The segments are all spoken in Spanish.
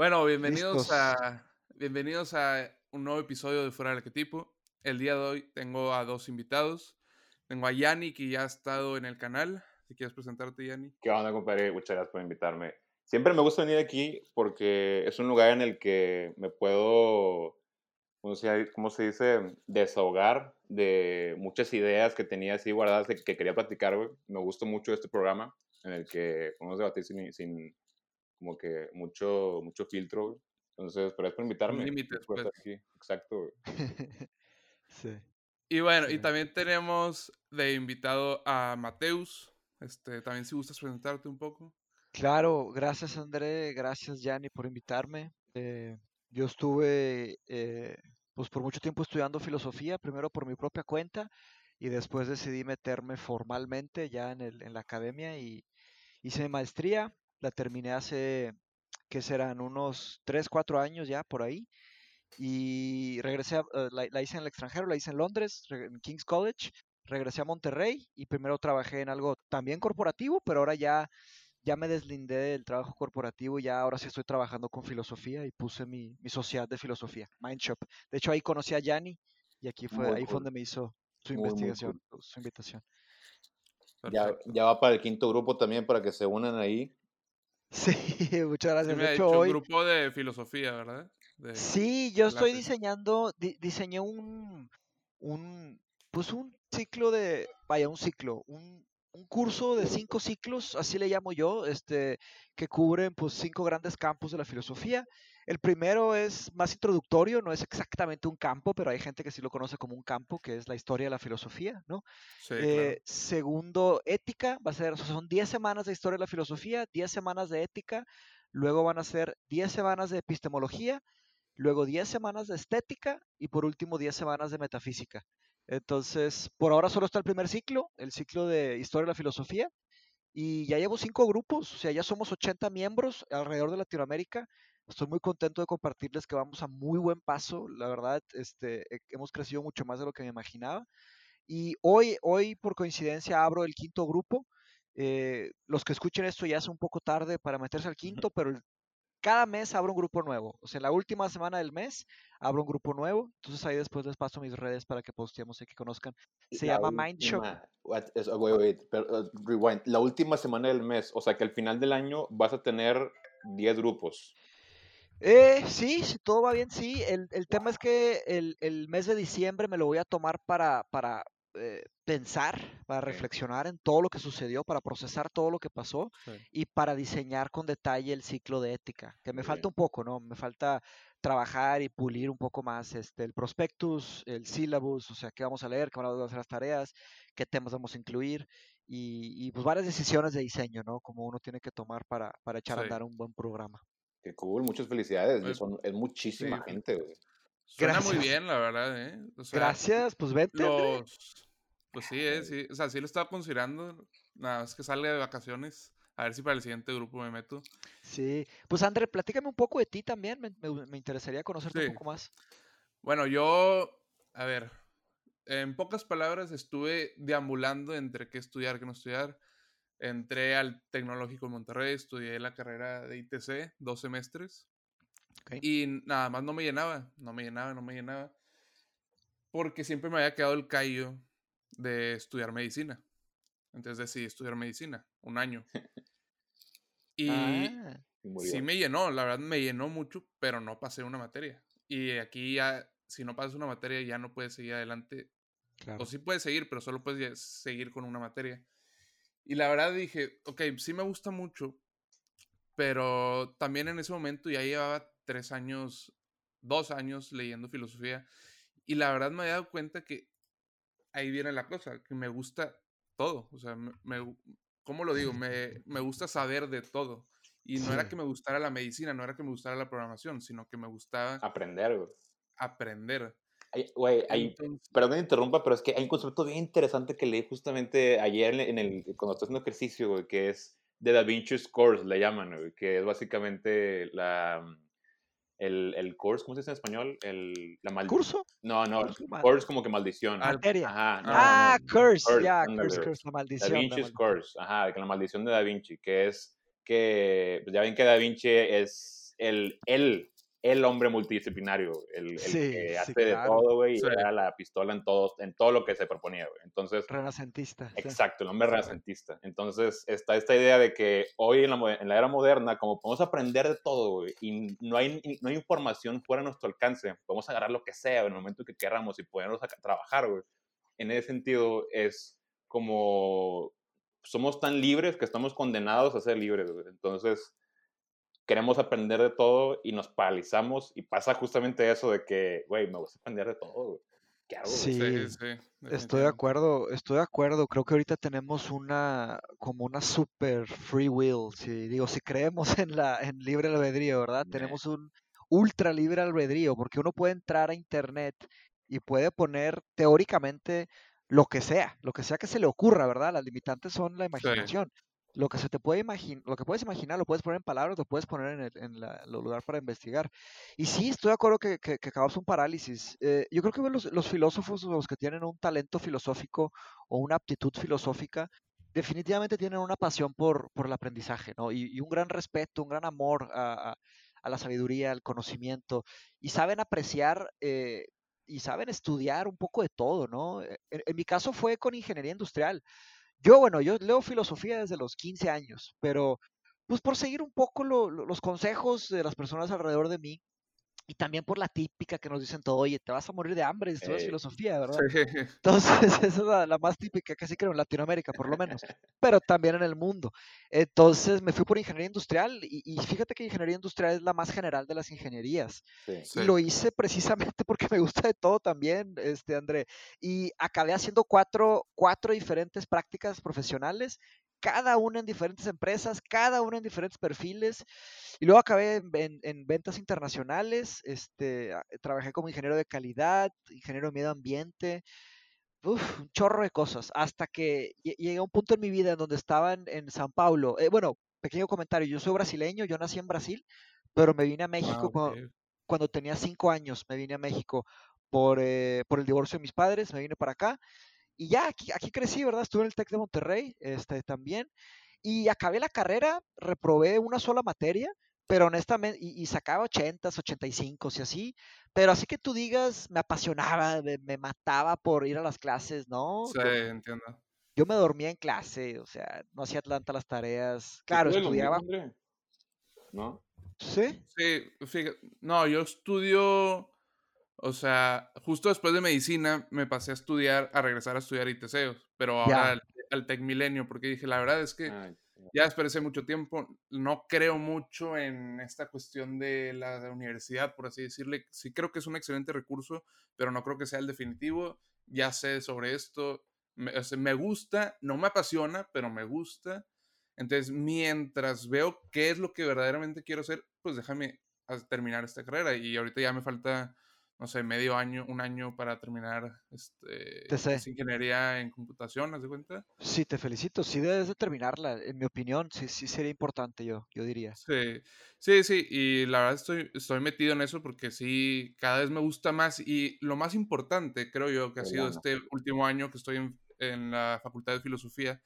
Bueno, bienvenidos a bienvenidos a un nuevo episodio de Fuera del Arquetipo. El día de hoy tengo a dos invitados. Tengo a Yanni, que ya ha estado en el canal. Si quieres presentarte, Yanni. ¿Qué onda, compadre? Muchas gracias por invitarme. Siempre me gusta venir aquí porque es un lugar en el que me puedo, ¿cómo se, dice? Desahogar de muchas ideas que tenía así guardadas que, que quería platicar, güey. Me gusta mucho este programa en el que podemos debatir sin, sin como que mucho, mucho filtro, Entonces, gracias por invitarme. Límites, pues. aquí. Exacto, sí. Y bueno, y también tenemos de invitado a Mateus. Este, también si gustas presentarte un poco. Claro, gracias André, gracias Yanni por invitarme. Eh, yo estuve eh, pues por mucho tiempo estudiando filosofía, primero por mi propia cuenta y después decidí meterme formalmente ya en, el, en la academia y hice mi maestría, la terminé hace, que serán unos 3, 4 años ya por ahí y regresé, eh, la, hice en el extranjero, la hice en Londres, en King's College, regresé a Monterrey y primero trabajé en algo también corporativo, pero ahora ya ya me deslindé del trabajo corporativo y ya ahora sí estoy trabajando con filosofía y puse mi, mi sociedad de filosofía, Mindshop. De hecho, ahí conocí a Yanni y aquí fue, ahí fue donde me hizo su investigación, su invitación. Ya, ya, va para el quinto grupo también para que se unan ahí. Sí, muchas gracias. de hecho, hoy... un grupo de filosofía, ¿verdad? sí, yo estoy diseñando, diseñé un, un, pues un ciclo de, vaya, un ciclo, un, un curso de cinco ciclos, así le llamo yo, este, que cubren pues cinco grandes campos de la filosofía. El primero es más introductorio, no es exactamente un campo, pero hay gente que sí lo conoce como un campo, que es la historia de la filosofía, ¿no? Eh, segundo, ética, va a ser, son 10 semanas de historia de la filosofía, 10 semanas de ética, luego van a ser 10 semanas de epistemología, luego 10 semanas de estética y por último 10 semanas de metafísica. Entonces, por ahora solo está el primer ciclo, el ciclo de Historia de la Filosofía, y ya llevo cinco grupos, o sea, ya somos 80 miembros alrededor de Latinoamérica. Estoy muy contento de compartirles que vamos a muy buen paso, la verdad, este, hemos crecido mucho más de lo que me imaginaba. Y hoy, hoy por coincidencia, abro el quinto grupo. Eh, los que escuchen esto ya es un poco tarde para meterse al quinto, pero el cada mes abro un grupo nuevo. O sea, la última semana del mes abro un grupo nuevo. Entonces ahí después les paso mis redes para que posteemos y que conozcan. Se llama Mindshop. Uh, la última semana del mes, o sea que al final del año vas a tener 10 grupos. Eh, sí, si todo va bien, sí. El, el tema es que el, el, mes de diciembre me lo voy a tomar para, para eh, pensar, para reflexionar en todo lo que sucedió, para procesar todo lo que pasó y para diseñar con detalle el ciclo de ética, que me falta un poco, ¿no? Me falta trabajar y pulir un poco más este, el prospectus, el syllabus, o sea, qué vamos a leer, qué van a hacer las tareas, qué temas vamos a incluir y, pues varias decisiones de diseño, ¿no? Como uno tiene que tomar para, para echar a andar un buen programa. Qué cool, muchas felicidades, pues es muchísima gente, güey. Suena muy bien, la verdad, ¿eh? Gracias, pues vete. Pues sí, ¿eh? sí, o sea, sí lo estaba considerando. Nada más que salga de vacaciones. A ver si para el siguiente grupo me meto. Sí, pues André, platícame un poco de ti también. Me, me, interesaría conocerte un poco más. Bueno, yo, a ver, en pocas palabras estuve deambulando entre qué estudiar, qué no estudiar. Entré al Tecnológico de Monterrey, estudié la carrera de ITC, dos semestres. Y nada más no me llenaba, no me llenaba, no me llenaba. Porque siempre me había quedado el callo de estudiar medicina. Entonces decidí estudiar medicina, un año. Y ah. sí me llenó, la verdad me llenó mucho, pero no pasé una materia. Y aquí ya, si no pasas una materia, ya no puedes seguir adelante. O sí puedes seguir, pero solo puedes seguir con una materia. Y la verdad dije, ok, sí me gusta mucho, pero también en ese momento ya llevaba tres años, dos años leyendo filosofía. Y la verdad me había dado cuenta que ahí viene la cosa, que me gusta todo. O sea, me, ¿cómo lo digo? Me, me, gusta saber de todo. Y no era que me gustara la medicina, no era que me gustara la programación, sino que me gustaba... Aprender, güey. Aprender. Güey, perdón que me interrumpa, pero es que hay un concepto bien interesante que leí justamente ayer en el, cuando estoy haciendo ejercicio, güey, que es de Da Vinci's Course, le llaman, güey, que es básicamente la el, el course, ¿cómo se dice en español? El, la maldición. ¿Curso? No, no, course como que maldición. Materia. Ajá, ah, curse, ya, curse, curse, la maldición. Da Vinci's Curse, ajá, la maldición de Da Vinci, que es que, pues ya ven que Da Vinci es, el, el, el hombre multidisciplinario, el, que hace de todo, güey, y era la pistola en todo, en todo lo que se proponía, güey. Entonces... Renacentista. Exacto, el hombre renacentista. Entonces está esta idea de que hoy en la, en la era moderna, como podemos aprender de todo, güey, y no hay, no hay información fuera de nuestro alcance, podemos agarrar lo que sea en el momento que queramos y podernos trabajar, güey. En ese sentido es como somos tan libres que estamos condenados a ser libres, güey. Entonces queremos aprender de todo y nos paralizamos y pasa justamente eso de que, güey, me gusta aprender de todo, güey. ¿Qué hago? Sí, estoy de acuerdo, estoy de acuerdo. Creo que ahorita tenemos una, como una super free will. Si digo, si creemos en la, en libre albedrío, ¿verdad? Tenemos un ultra libre albedrío, porque uno puede entrar a internet y puede poner teóricamente lo que sea, lo que sea que se le ocurra, ¿verdad? Las limitantes son la imaginación lo que se te puede imaginar, lo que puedes imaginar, lo puedes poner en palabras, lo puedes poner en el, en lugar para investigar. Y sí, estoy de acuerdo que, que, un parálisis. Eh, yo creo que los, los filósofos, los que tienen un talento filosófico o una aptitud filosófica, definitivamente tienen una pasión por, por el aprendizaje, ¿no? Y, un gran respeto, un gran amor a, a, la sabiduría, al conocimiento, y saben apreciar eh, y saben estudiar un poco de todo, ¿no? E, en mi caso fue con ingeniería industrial. Yo, bueno, yo leo filosofía desde los 15 años, pero pues por seguir un poco los consejos de las personas alrededor de mí, y también por la típica que nos dicen todo, oye, te vas a morir de hambre si estudias filosofía, ¿verdad? Entonces, esa es la, más típica, casi creo en Latinoamérica, por lo menos, pero también en el mundo. Entonces, me fui por ingeniería industrial y, fíjate que ingeniería industrial es la más general de las ingenierías. Y lo hice precisamente porque me gusta de todo también, este, André. Y acabé haciendo cuatro, cuatro diferentes prácticas profesionales cada una en diferentes empresas, cada una en diferentes perfiles. Y luego acabé en, ventas internacionales, este, trabajé como ingeniero de calidad, ingeniero de medio ambiente, uf, un chorro de cosas, hasta que llegué a un punto en mi vida en donde estaba en, San Paulo. Eh, bueno, pequeño comentario, yo soy brasileño, yo nací en Brasil, pero me vine a México ah, cuando, tenía cinco años, me vine a México por, eh, por el divorcio de mis padres, me vine para acá y ya aquí, aquí crecí, ¿verdad? Estuve en el TEC de Monterrey este, también. Y acabé la carrera, reprobé una sola materia, pero honestamente, y, sacaba 80, 85 y así, pero así que tú digas, me apasionaba, me, mataba por ir a las clases, ¿no? Sí, entiendo. Yo me dormía en clase, o sea, no hacía tanta las tareas. Claro, estudiaba. ¿No? ¿Sí? Sí, fíjate, no, yo estudio o sea, justo después de medicina me pasé a estudiar, a regresar a estudiar ITC, pero ahora al, al, Tec Milenio, porque dije, la verdad es que ya esperé mucho tiempo, no creo mucho en esta cuestión de la universidad, por así decirle. Sí creo que es un excelente recurso, pero no creo que sea el definitivo. Ya sé sobre esto, me, me gusta, no me apasiona, pero me gusta. Entonces, mientras veo qué es lo que verdaderamente quiero hacer, pues déjame terminar esta carrera. Y ahorita ya me falta no sé, medio año, un año para terminar este, ingeniería en computación, ¿has de cuenta? Sí, te felicito, sí debes de terminarla, en mi opinión, sí, sí sería importante yo, yo diría. Sí, sí, sí, y la verdad estoy, estoy metido en eso porque sí, cada vez me gusta más y lo más importante, creo yo, que ha sido este último año que estoy en, en la Facultad de Filosofía,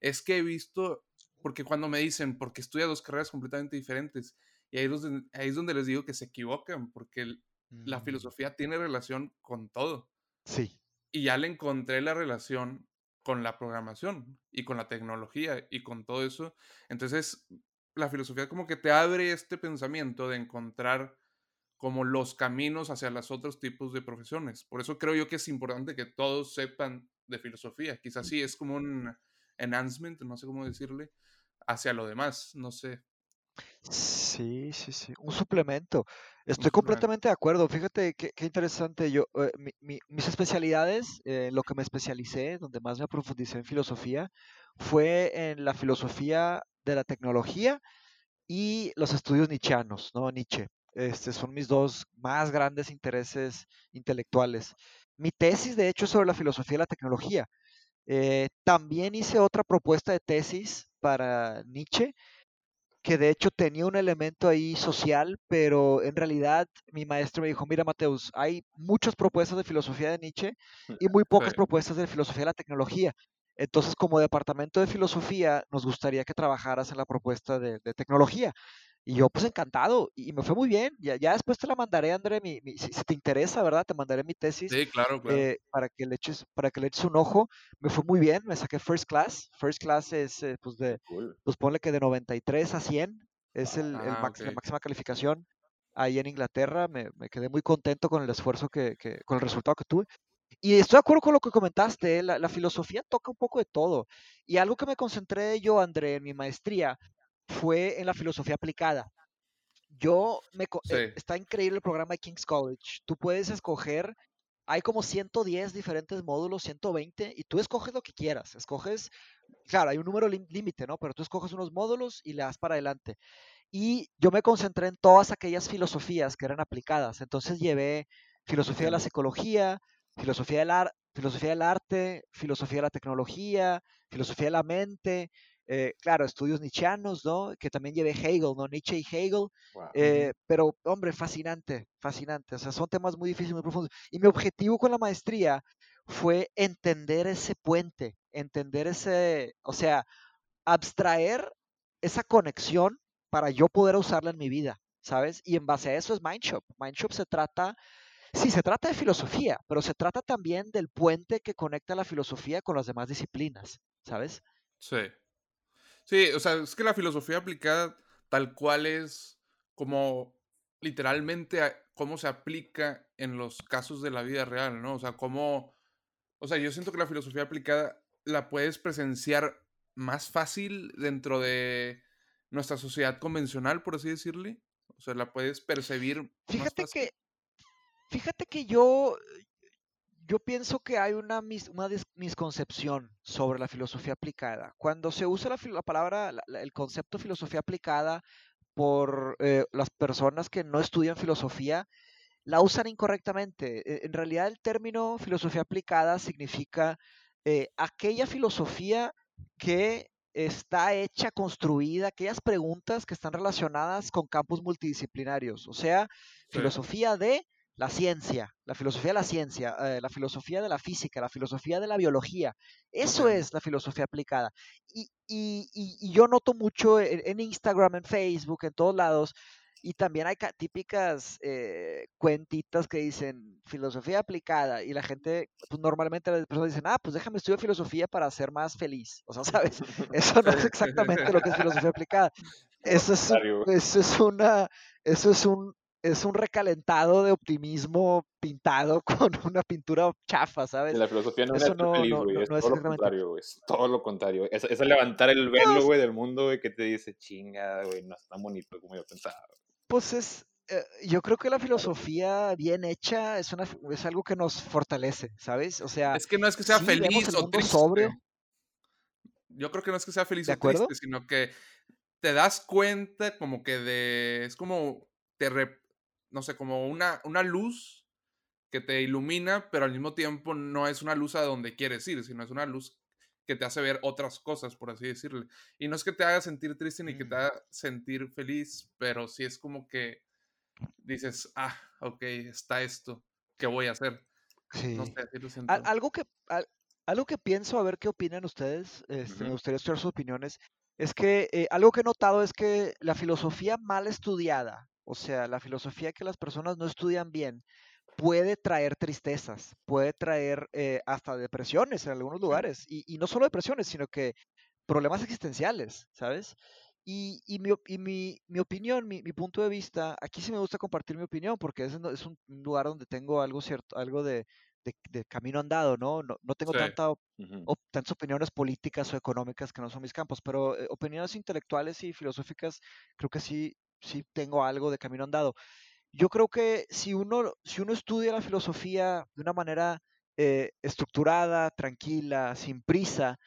es que he visto, porque cuando me dicen, porque estudia dos carreras completamente diferentes, y ahí es, donde, ahí es donde les digo que se equivocan, porque la mm. filosofía tiene relación con todo. Sí. Y ya le encontré la relación con la programación y con la tecnología y con todo eso. Entonces, la filosofía como que te abre este pensamiento de encontrar como los caminos hacia los otros tipos de profesiones. Por eso creo yo que es importante que todos sepan de filosofía. Quizás sí es como un enhancement, no sé cómo decirle, hacia lo demás, no sé. Sí, sí, sí, un suplemento. Estoy completamente de acuerdo. Fíjate qué, interesante. Yo, eh, mis especialidades, eh, lo que me especialicé, donde más me profundicé en filosofía, fue en la filosofía de la tecnología y los estudios nietzscheanos, ¿no? Nietzsche. Este, son mis dos más grandes intereses intelectuales. Mi tesis, de hecho, es sobre la filosofía de la tecnología. Eh, también hice otra propuesta de tesis para Nietzsche que de hecho tenía un elemento ahí social, pero en realidad mi maestro me dijo, mira Mateus, hay muchas propuestas de filosofía de Nietzsche y muy pocas propuestas de filosofía de la tecnología. Entonces, como departamento de filosofía, nos gustaría que trabajaras en la propuesta de, tecnología. Y yo, pues encantado, y me fue muy bien. Ya, ya después te la mandaré, André, mi, si, te interesa, ¿verdad? Te mandaré mi tesis. Sí, claro, claro. Eh, para, que le eches, para que le eches un ojo. Me fue muy bien, me saqué first class. First class es, eh, pues, de, pues ponle que de 93 a 100 es el, el ah, la máxima calificación ahí en Inglaterra. Me, me, quedé muy contento con el esfuerzo que, que, con el resultado que tuve. Y estoy de acuerdo con lo que comentaste, la, la, filosofía toca un poco de todo. Y algo que me concentré yo, André, en mi maestría, fue en la filosofía aplicada. Yo me eh, está increíble el programa de King's College. Tú puedes escoger, hay como 110 diferentes módulos, 120, y tú escoges lo que quieras. Escoges, claro, hay un número límite, ¿no? Pero tú escoges unos módulos y le das para adelante. Y yo me concentré en todas aquellas filosofías que eran aplicadas. Entonces llevé filosofía de la psicología, filosofía del, filosofía del arte, filosofía de la tecnología, filosofía de la mente, eh, claro, estudios nietzscheanos, ¿no? Que también llevé Hegel, ¿no? Nietzsche y Hegel. Eh, pero, hombre, fascinante, fascinante. O sea, son temas muy difíciles, muy profundos. Y mi objetivo con la maestría fue entender ese puente, entender ese, o sea, abstraer esa conexión para yo poder usarla en mi vida, ¿sabes? Y en base a eso es Mindshop. Mindshop se trata, sí, se trata de filosofía, pero se trata también del puente que conecta la filosofía con las demás disciplinas, ¿sabes? Sí. Sí, o sea, es que la filosofía aplicada tal cual es como literalmente cómo se aplica en los casos de la vida real, ¿no? O sea, cómo, o sea, yo siento que la filosofía aplicada la puedes presenciar más fácil dentro de nuestra sociedad convencional, por así decirle. O sea, la puedes percibir. Fíjate que, fíjate que yo, yo pienso que hay una, una misconcepción sobre la filosofía aplicada. Cuando se usa la, palabra, el concepto filosofía aplicada por eh, las personas que no estudian filosofía, la usan incorrectamente. E, en realidad el término filosofía aplicada significa eh, aquella filosofía que está hecha, construida, aquellas preguntas que están relacionadas con campos multidisciplinarios, o sea, filosofía de la ciencia, la filosofía de la ciencia, eh, la filosofía de la física, la filosofía de la biología. Eso es la filosofía aplicada. Y, yo noto mucho en, Instagram, en Facebook, en todos lados, y también hay típicas eh, cuentitas que dicen filosofía aplicada y la gente, pues normalmente las personas dicen, ah, pues déjame estudiar filosofía para ser más feliz. O sea, ¿sabes? Eso no es exactamente lo que es filosofía aplicada. Eso es, eso es una, eso es un, es un recalentado de optimismo pintado con una pintura chafa, ¿sabes? la filosofía no es feliz, güey. es, todo lo contrario, güey. Es todo lo contrario. Es, es levantar el velo, güey, del mundo, güey, que te dice, chinga, güey, no es tan bonito como yo pensaba. Pues es, eh, yo creo que la filosofía bien hecha es, una, es algo que nos fortalece, ¿sabes? O sea... Es que no es que sea feliz o triste. Sobrio. Yo creo que no es que sea feliz o triste, sino que te das cuenta como que de... Es como... Te, no sé, como una, una luz que te ilumina, pero al mismo tiempo no es una luz a donde quieres ir, sino es una luz que te hace ver otras cosas, por así decirle. Y no es que te haga sentir triste ni que te mm. haga sentir feliz, pero sí es como que dices, ah, ok, está esto, ¿qué voy a hacer? Sí. algo, que, algo que pienso, a ver qué opinan ustedes, este, me gustaría escuchar sus opiniones, es que eh, algo que he notado es que la filosofía mal estudiada, o sea, la filosofía que las personas no estudian bien puede traer tristezas, puede traer eh, hasta depresiones en algunos lugares. Y, no solo depresiones, sino que problemas existenciales, ¿sabes? Y, mi, opinión, mi, punto de vista, aquí sí me gusta compartir mi opinión porque es, es un lugar donde tengo algo cierto, algo de, camino andado, ¿no? No, tengo tantas opiniones políticas o económicas que no son mis campos, pero eh, opiniones intelectuales y filosóficas creo que sí sí tengo algo de camino andado. Yo creo que si uno, si uno estudia la filosofía de una manera eh, estructurada, tranquila, sin prisa,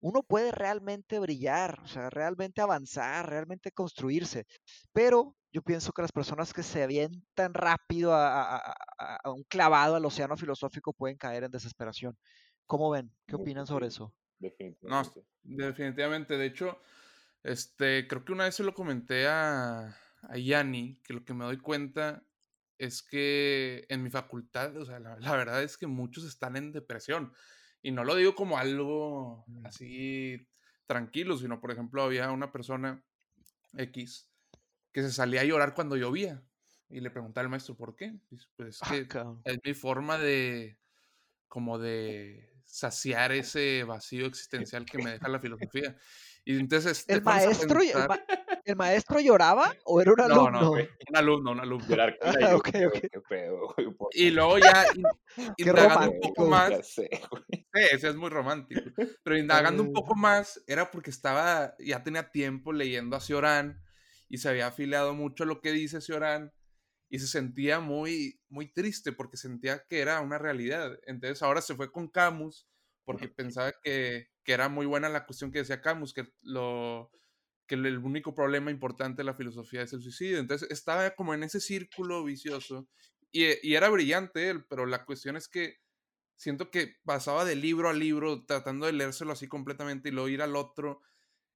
uno puede realmente brillar, o sea, realmente avanzar, realmente construirse. Pero yo pienso que las personas que se avientan rápido a, un clavado al océano filosófico pueden caer en desesperación. ¿Cómo ven? ¿Qué opinan sobre eso? No, definitivamente. De hecho, este, creo que una vez se lo comenté a, a Yanni, que lo que me doy cuenta es que en mi facultad, o sea, la, verdad es que muchos están en depresión. Y no lo digo como algo mm. así tranquilo, sino, por ejemplo, había una persona X que se salía a llorar cuando llovía. Y le preguntaba al maestro, ¿por qué? Pues es Ah, que es mi forma de, como de saciar ese vacío existencial que me deja la filosofía. Y entonces te ¿El maestro, el, pensar- ma- el maestro lloraba o era un No, alumno? no, güey, un alumno, un alumno. Llorar con Ah, lluvia, ok, güey, ok. Qué pedo, güey. por Y luego ya indagando un poco más, sé. Sí, ese es muy romántico. Pero indagando un Eh. poco más, era porque estaba, ya tenía tiempo leyendo a Ciorán y se había afiliado mucho a lo que dice Ciorán y se sentía muy, muy triste porque sentía que era una realidad. Entonces ahora se fue con Camus porque pensaba que, que era muy buena la cuestión que decía Camus, que, lo, que el único problema importante de la filosofía es el suicidio. Entonces estaba como en ese círculo vicioso y, y era brillante él, pero la cuestión es que siento que pasaba de libro a libro tratando de leérselo así completamente y luego ir al otro,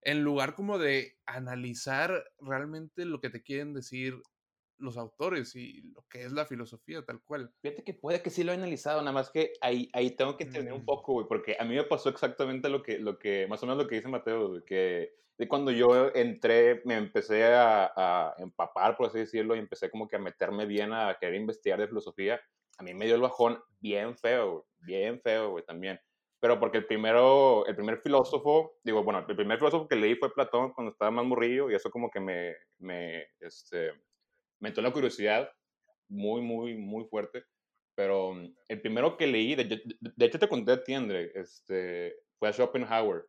en lugar como de analizar realmente lo que te quieren decir los autores y lo que es la filosofía tal cual. Fíjate que puede que sí lo he analizado, nada más que ahí, ahí tengo que entender un Mm. poco, güey, porque a mí me pasó exactamente lo que, lo que más o menos lo que dice Mateo, güey, que de cuando yo entré, me empecé a, a empapar, por así decirlo, y empecé como que a meterme bien a querer investigar de filosofía, a mí me dio el bajón bien feo, güey, bien feo, güey, también. Pero porque el primero, el primer filósofo, digo, bueno, el primer filósofo que leí fue Platón cuando estaba más morrillo, y eso como que me, me, este, me entró la curiosidad muy, muy, muy fuerte. Pero mm, el primero que leí, de, de- de hecho te conté a ti, André, este, fue a Schopenhauer.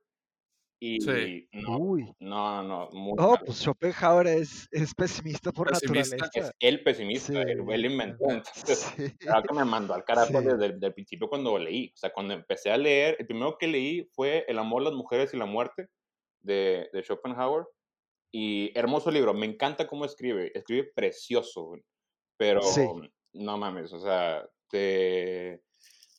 Y Sí. no, Uy. no, no, muy Oh, pues Schopenhauer es, es pesimista por Pesimista. naturaleza. Es el pesimista, Sí. él, él inventó. Entonces, Sí. claro que me mandó al carajo Sí. desde el principio cuando lo leí. O sea, cuando empecé a leer, el primero que leí fue El amor, las mujeres y la muerte de, de Schopenhauer. Y hermoso libro, me encanta cómo escribe, escribe precioso, pero Sí. no mames, o sea, te,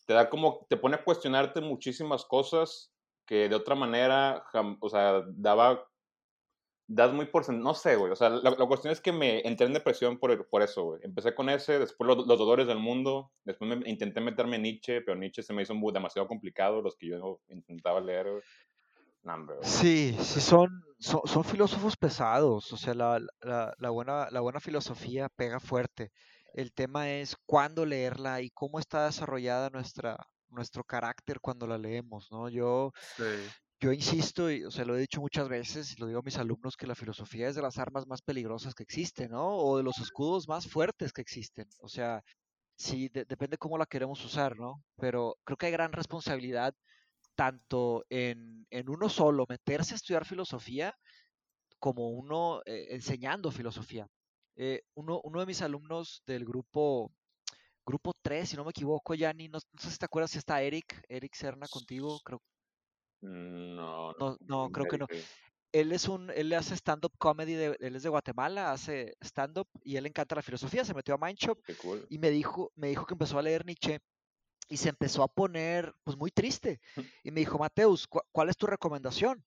te da como, te pone a cuestionarte muchísimas cosas que de otra manera, o sea, daba, das muy por, no sé, güey, o sea, la, la cuestión es que me entré en depresión por, por eso, güey. Empecé con ese, después los, los dolores del mundo, después me, intenté meterme en Nietzsche, pero Nietzsche se me hizo muy, demasiado complicado, los que yo intentaba leer, güey. Sí, sí son, son, son filósofos pesados, o sea, la, la, la buena, la buena filosofía pega fuerte. El tema es cuándo leerla y cómo está desarrollada nuestra, nuestro carácter cuando la leemos, ¿no? Yo, Sí. yo insisto, y, o sea, lo he dicho muchas veces y lo digo a mis alumnos, que la filosofía es de las armas más peligrosas que existen, ¿no? O de los escudos más fuertes que existen. O sea, sí, de- depende cómo la queremos usar, ¿no? Pero creo que hay gran responsabilidad tanto en, en uno solo meterse a estudiar filosofía como uno eh, enseñando filosofía. Eh, uno, uno de mis alumnos del grupo, grupo 3, si no me equivoco, Yanni, no, no sé si te acuerdas si está Eric, Eric Serna contigo, creo, No, no, no, creo que no. Él es un, él hace stand-up comedy, de- él es de Guatemala, hace stand-up y él encanta la filosofía, se metió a Mindshop cool. y me dijo, me dijo que empezó a leer Nietzsche y se empezó a poner pues muy triste. Y me dijo, Mateus, ¿cu- ¿cuál es tu recomendación?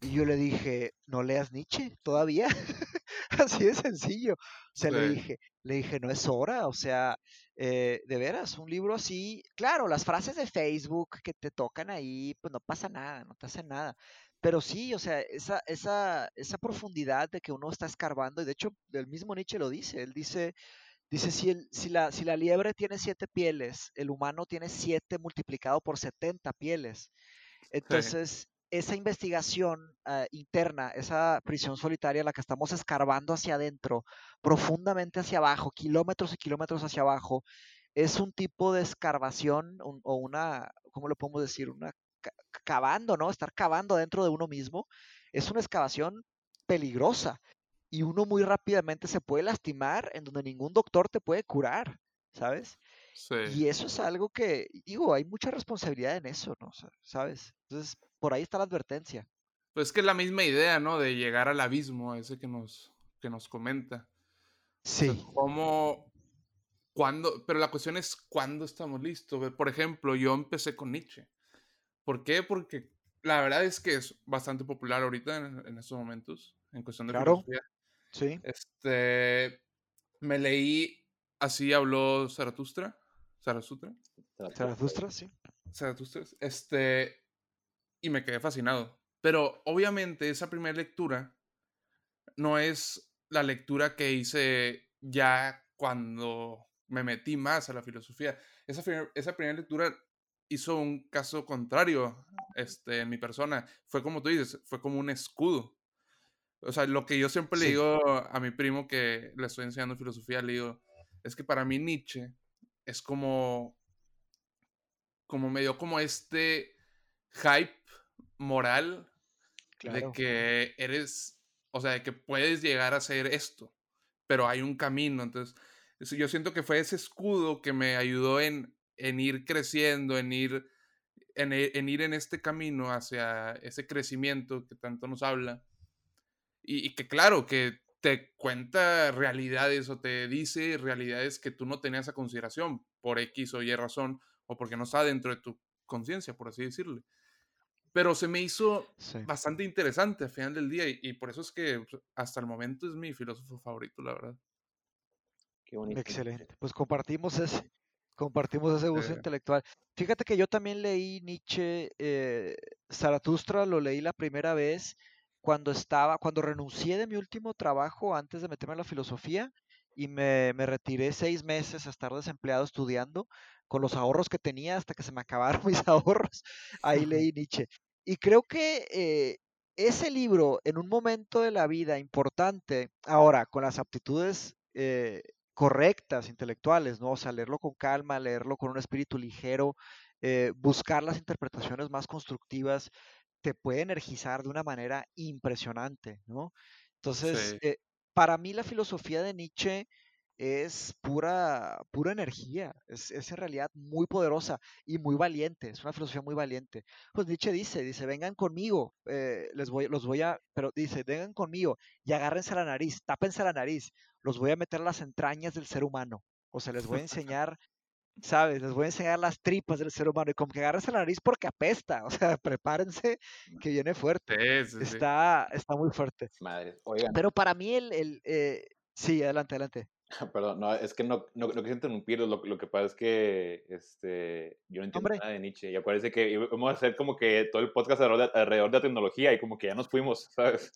Y yo le dije, no leas Nietzsche todavía. Así de sencillo. O sea, le Sí. dije, le dije, no es hora. O sea, eh, de veras, un libro así, claro, las frases de Facebook que te tocan ahí, pues no pasa nada, no te hacen nada. Pero sí, o sea, esa, esa, esa profundidad de que uno está escarbando, y de hecho, el mismo Nietzsche lo dice, él dice, Dice, si, el- si, la, si la liebre tiene siete pieles, el humano tiene siete multiplicado por 70 pieles. Entonces, esa investigación ah, interna, esa prisión solitaria, la que estamos escarbando hacia adentro, profundamente hacia abajo, kilómetros y kilómetros hacia abajo, es un tipo de escarbación un- o una, ¿cómo lo podemos decir? Una ca- cavando, ¿no? Estar cavando dentro de uno mismo. Es una excavación peligrosa y uno muy rápidamente se puede lastimar en donde ningún doctor te puede curar, ¿sabes? Sí. Y eso es algo que, digo, hay mucha responsabilidad en eso, ¿no? ¿Sabes? Entonces, por ahí está la advertencia. Pues que es la misma idea, ¿no? De llegar al abismo, ese que nos, que nos comenta. O sea, Sí, ¿Cómo, cuándo? Pero la cuestión es cuándo estamos listos. Por ejemplo, yo empecé con Nietzsche. ¿Por qué? Porque la verdad es que es bastante popular ahorita en, en estos momentos, en cuestión de Claro. filosofía. Sí. Este, me leí Así habló Zaratustra. Zaratustra. Zaratustra, sí. Zaratustra. Este, y me quedé fascinado. Pero obviamente esa primera lectura no es la lectura que hice ya cuando me metí más a la filosofía. Esa, esa primera lectura hizo un caso contrario este, en mi persona. Fue como tú dices, fue como un escudo. O sea, lo que yo siempre le digo a mi primo que le estoy enseñando filosofía, le digo, es que para mí Nietzsche es como, como medio como este hype moral de que eres, o sea, de que puedes llegar a ser esto, pero hay un camino. Entonces, yo siento que fue ese escudo que me ayudó en, en ir creciendo, en ir en, en, ir en este camino hacia ese crecimiento que tanto nos habla. Y, y, que claro, que te cuenta realidades o te dice realidades que tú no tenías a consideración por X o Y razón o porque no está dentro de tu conciencia, por así decirle. Pero se me hizo bastante interesante al final del día y, por eso es que pues, hasta el momento es mi filósofo favorito, la verdad. Qué bonito. Excelente. Pues compartimos ese, compartimos ese uso intelectual. Fíjate que yo también leí Nietzsche, eh, Zaratustra, lo leí la primera vez cuando estaba, cuando renuncié de mi último trabajo antes de meterme en la filosofía y me, me retiré seis meses a estar desempleado estudiando con los ahorros que tenía hasta que se me acabaron mis ahorros. Ahí leí Nietzsche. Y creo que eh, ese libro, en un momento de la vida importante, ahora con las aptitudes eh, correctas, intelectuales, ¿no? O sea, leerlo con calma, leerlo con un espíritu ligero, eh, buscar las interpretaciones más constructivas, te puede energizar de una manera impresionante, ¿no? Entonces, para mí la filosofía de Nietzsche es pura, pura energía, es, en realidad muy poderosa y muy valiente, es una filosofía muy valiente. Pues Nietzsche dice, dice, vengan conmigo, eh, les voy, los voy a, pero dice, vengan conmigo y agárrense la nariz, tápense la nariz, los voy a meter a las entrañas del ser humano, o sea, les voy a enseñar, ¿sabes? Les voy a enseñar las tripas del ser humano y como que agárrense la nariz porque apesta, o sea, prepárense que viene fuerte. está, está muy fuerte. Madre, oigan. Pero para mí el, el eh, sí, adelante, adelante. Perdón, no, es que no, no, no quise interrumpirlo, lo, lo, que pasa es que este, yo no entiendo nada de Nietzsche y acuérdense que vamos a hacer como que todo el podcast alrededor de, alrededor de la tecnología y como que ya nos fuimos, ¿sabes?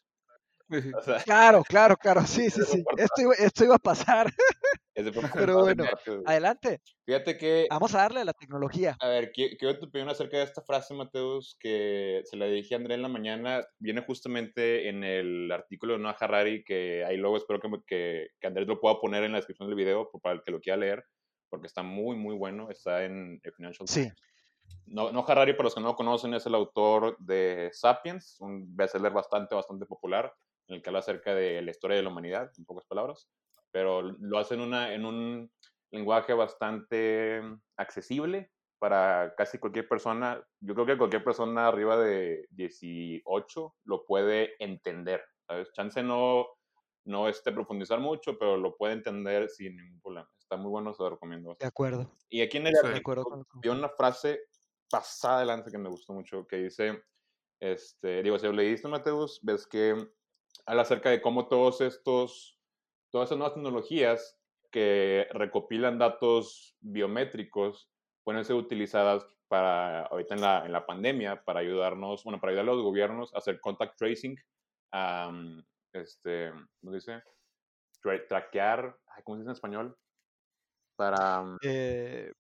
claro, claro, claro, sí, sí, sí, esto iba, esto iba a pasar. Pero bueno, adelante. Fíjate que... Vamos a darle a la tecnología. A ver, quiero tu opinión acerca de esta frase, Mateus, que se la dije a André en la mañana. Viene justamente en el artículo de Noah Harari, que ahí luego espero que, que, que Andrés lo pueda poner en la descripción del video para el que lo quiera leer, porque está muy, muy bueno. Está en el Financial Sí. No, no Harari, para los que no lo conocen, es el autor de Sapiens, un bestseller bastante, bastante popular, en el que habla acerca de la historia de la humanidad, en pocas palabras pero lo hacen una, en un lenguaje bastante accesible para casi cualquier persona. Yo creo que cualquier persona arriba de 18 lo puede entender. ¿sabes? Chance no, no este, profundizar mucho, pero lo puede entender sin ningún problema. Está muy bueno, se lo recomiendo. De acuerdo. Y aquí en el vi una frase pasada adelante que me gustó mucho, que dice, este, digo, si lo leíste, Mateus, ves que habla acerca de cómo todos estos todas esas nuevas tecnologías que recopilan datos biométricos pueden ser utilizadas para, ahorita en la, en la pandemia, para ayudarnos, bueno, para ayudar a los gobiernos a hacer contact tracing, este, ¿cómo dice? traquear, ¿cómo se dice en español? Para... Eh,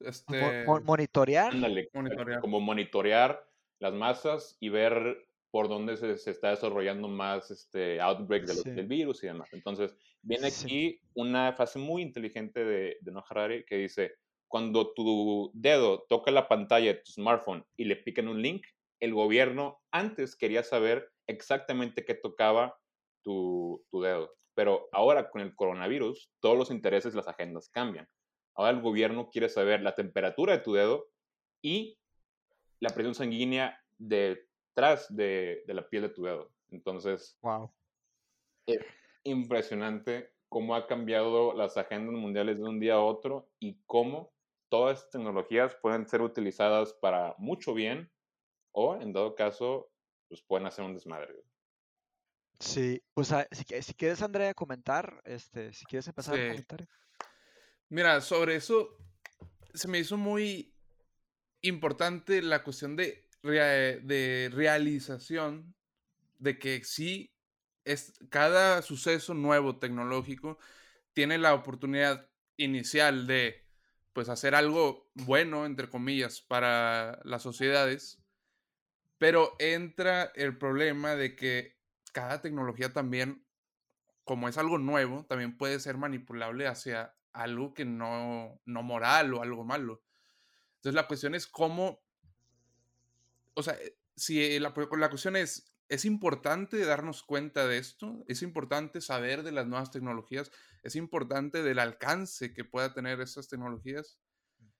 este... monitorear. monitorear. Como monitorear las masas y ver por dónde se, se, está desarrollando más este outbreak del virus y demás. Entonces, viene aquí una fase muy inteligente de, de Noah Harari que dice, cuando tu dedo toca la pantalla de tu smartphone y le pican un link, el gobierno antes quería saber exactamente qué tocaba tu, tu dedo. Pero ahora con el coronavirus, todos los intereses, las agendas cambian. Ahora el gobierno quiere saber la temperatura de tu dedo y la presión sanguínea de detrás de, la piel de tu dedo. Entonces, wow. es impresionante cómo ha cambiado las agendas mundiales de un día a otro y cómo todas estas tecnologías pueden ser utilizadas para mucho bien o, en dado caso, pues pueden hacer un desmadre. Sí, pues si, si, quieres, Andrea, comentar, este, si quieres empezar a comentar. Mira, sobre eso se me hizo muy importante la cuestión de de realización de que sí es, cada suceso nuevo tecnológico tiene la oportunidad inicial de pues hacer algo bueno, entre comillas, para las sociedades, pero entra el problema de que cada tecnología también, como es algo nuevo, también puede ser manipulable hacia algo que no, no moral o algo malo. Entonces la cuestión es cómo, o sea, eh, si la, la cuestión es, es importante darnos cuenta de esto, es importante saber de las nuevas tecnologías, es importante del alcance que pueda tener esas tecnologías,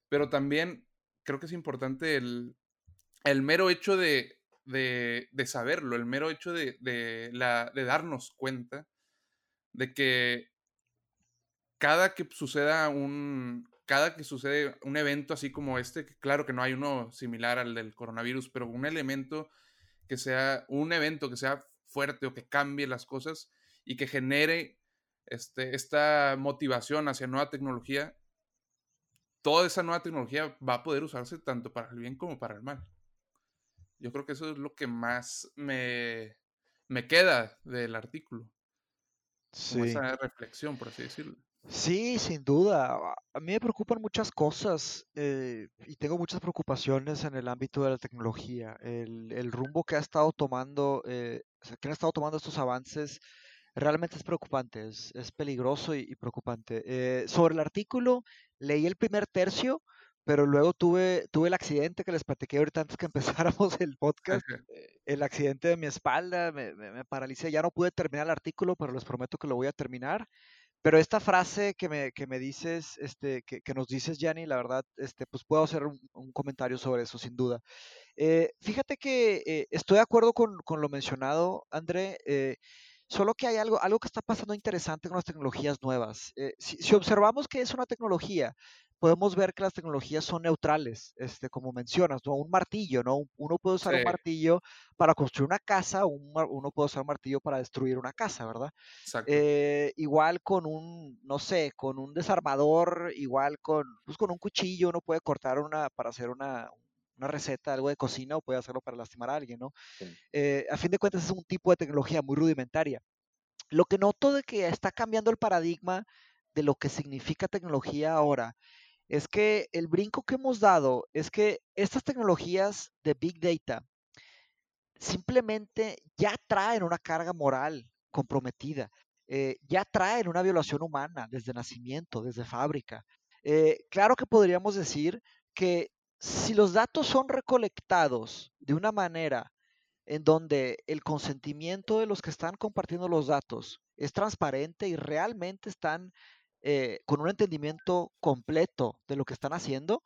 pero también creo que es importante el, el mero hecho de, de, de, saberlo, el mero hecho de, de, la, de darnos cuenta de que cada que suceda un, cada que sucede un evento así como este, claro que no hay uno similar al del coronavirus, pero un elemento que sea, un evento que sea fuerte o que cambie las cosas y que genere este, esta motivación hacia nueva tecnología, toda esa nueva tecnología va a poder usarse tanto para el bien como para el mal. Yo creo que eso es lo que más me, me queda del artículo. Sí. esa reflexión, por así decirlo. Sí, sin duda. A mí me preocupan muchas cosas eh, y tengo muchas preocupaciones en el ámbito de la tecnología. El, el rumbo que ha estado tomando, eh, que han estado tomando estos avances realmente es preocupante, es, es peligroso y, preocupante. Eh, sobre el artículo, leí el primer tercio, pero luego tuve, tuve el accidente que les platiqué ahorita antes que empezáramos el podcast. El accidente de mi espalda, me, me, me paralicé, ya no pude terminar el artículo, pero les prometo que lo voy a terminar. Pero esta frase que me, que me dices, este, que, que, nos dices, Yanni, la verdad, este, pues puedo hacer un, un comentario sobre eso, sin duda. Eh, fíjate que eh, estoy de acuerdo con, con, lo mencionado, André. Eh, Solo que hay algo, algo que está pasando interesante con las tecnologías nuevas. Eh, si, si, observamos que es una tecnología, podemos ver que las tecnologías son neutrales, este, como mencionas, ¿no? Un martillo, ¿no? Uno puede usar sí. un martillo para construir una casa, un, uno puede usar un martillo para destruir una casa, ¿verdad? Eh, igual con un, no sé, con un desarmador, igual con, pues con un cuchillo, uno puede cortar una, para hacer una, una receta, algo de cocina o puede hacerlo para lastimar a alguien, ¿no? Sí. Eh, a fin de cuentas es un tipo de tecnología muy rudimentaria. Lo que noto de que está cambiando el paradigma de lo que significa tecnología ahora es que el brinco que hemos dado es que estas tecnologías de Big Data simplemente ya traen una carga moral comprometida, eh, ya traen una violación humana desde nacimiento, desde fábrica. Eh, claro que podríamos decir que si los datos son recolectados de una manera en donde el consentimiento de los que están compartiendo los datos es transparente y realmente están eh, con un entendimiento completo de lo que están haciendo,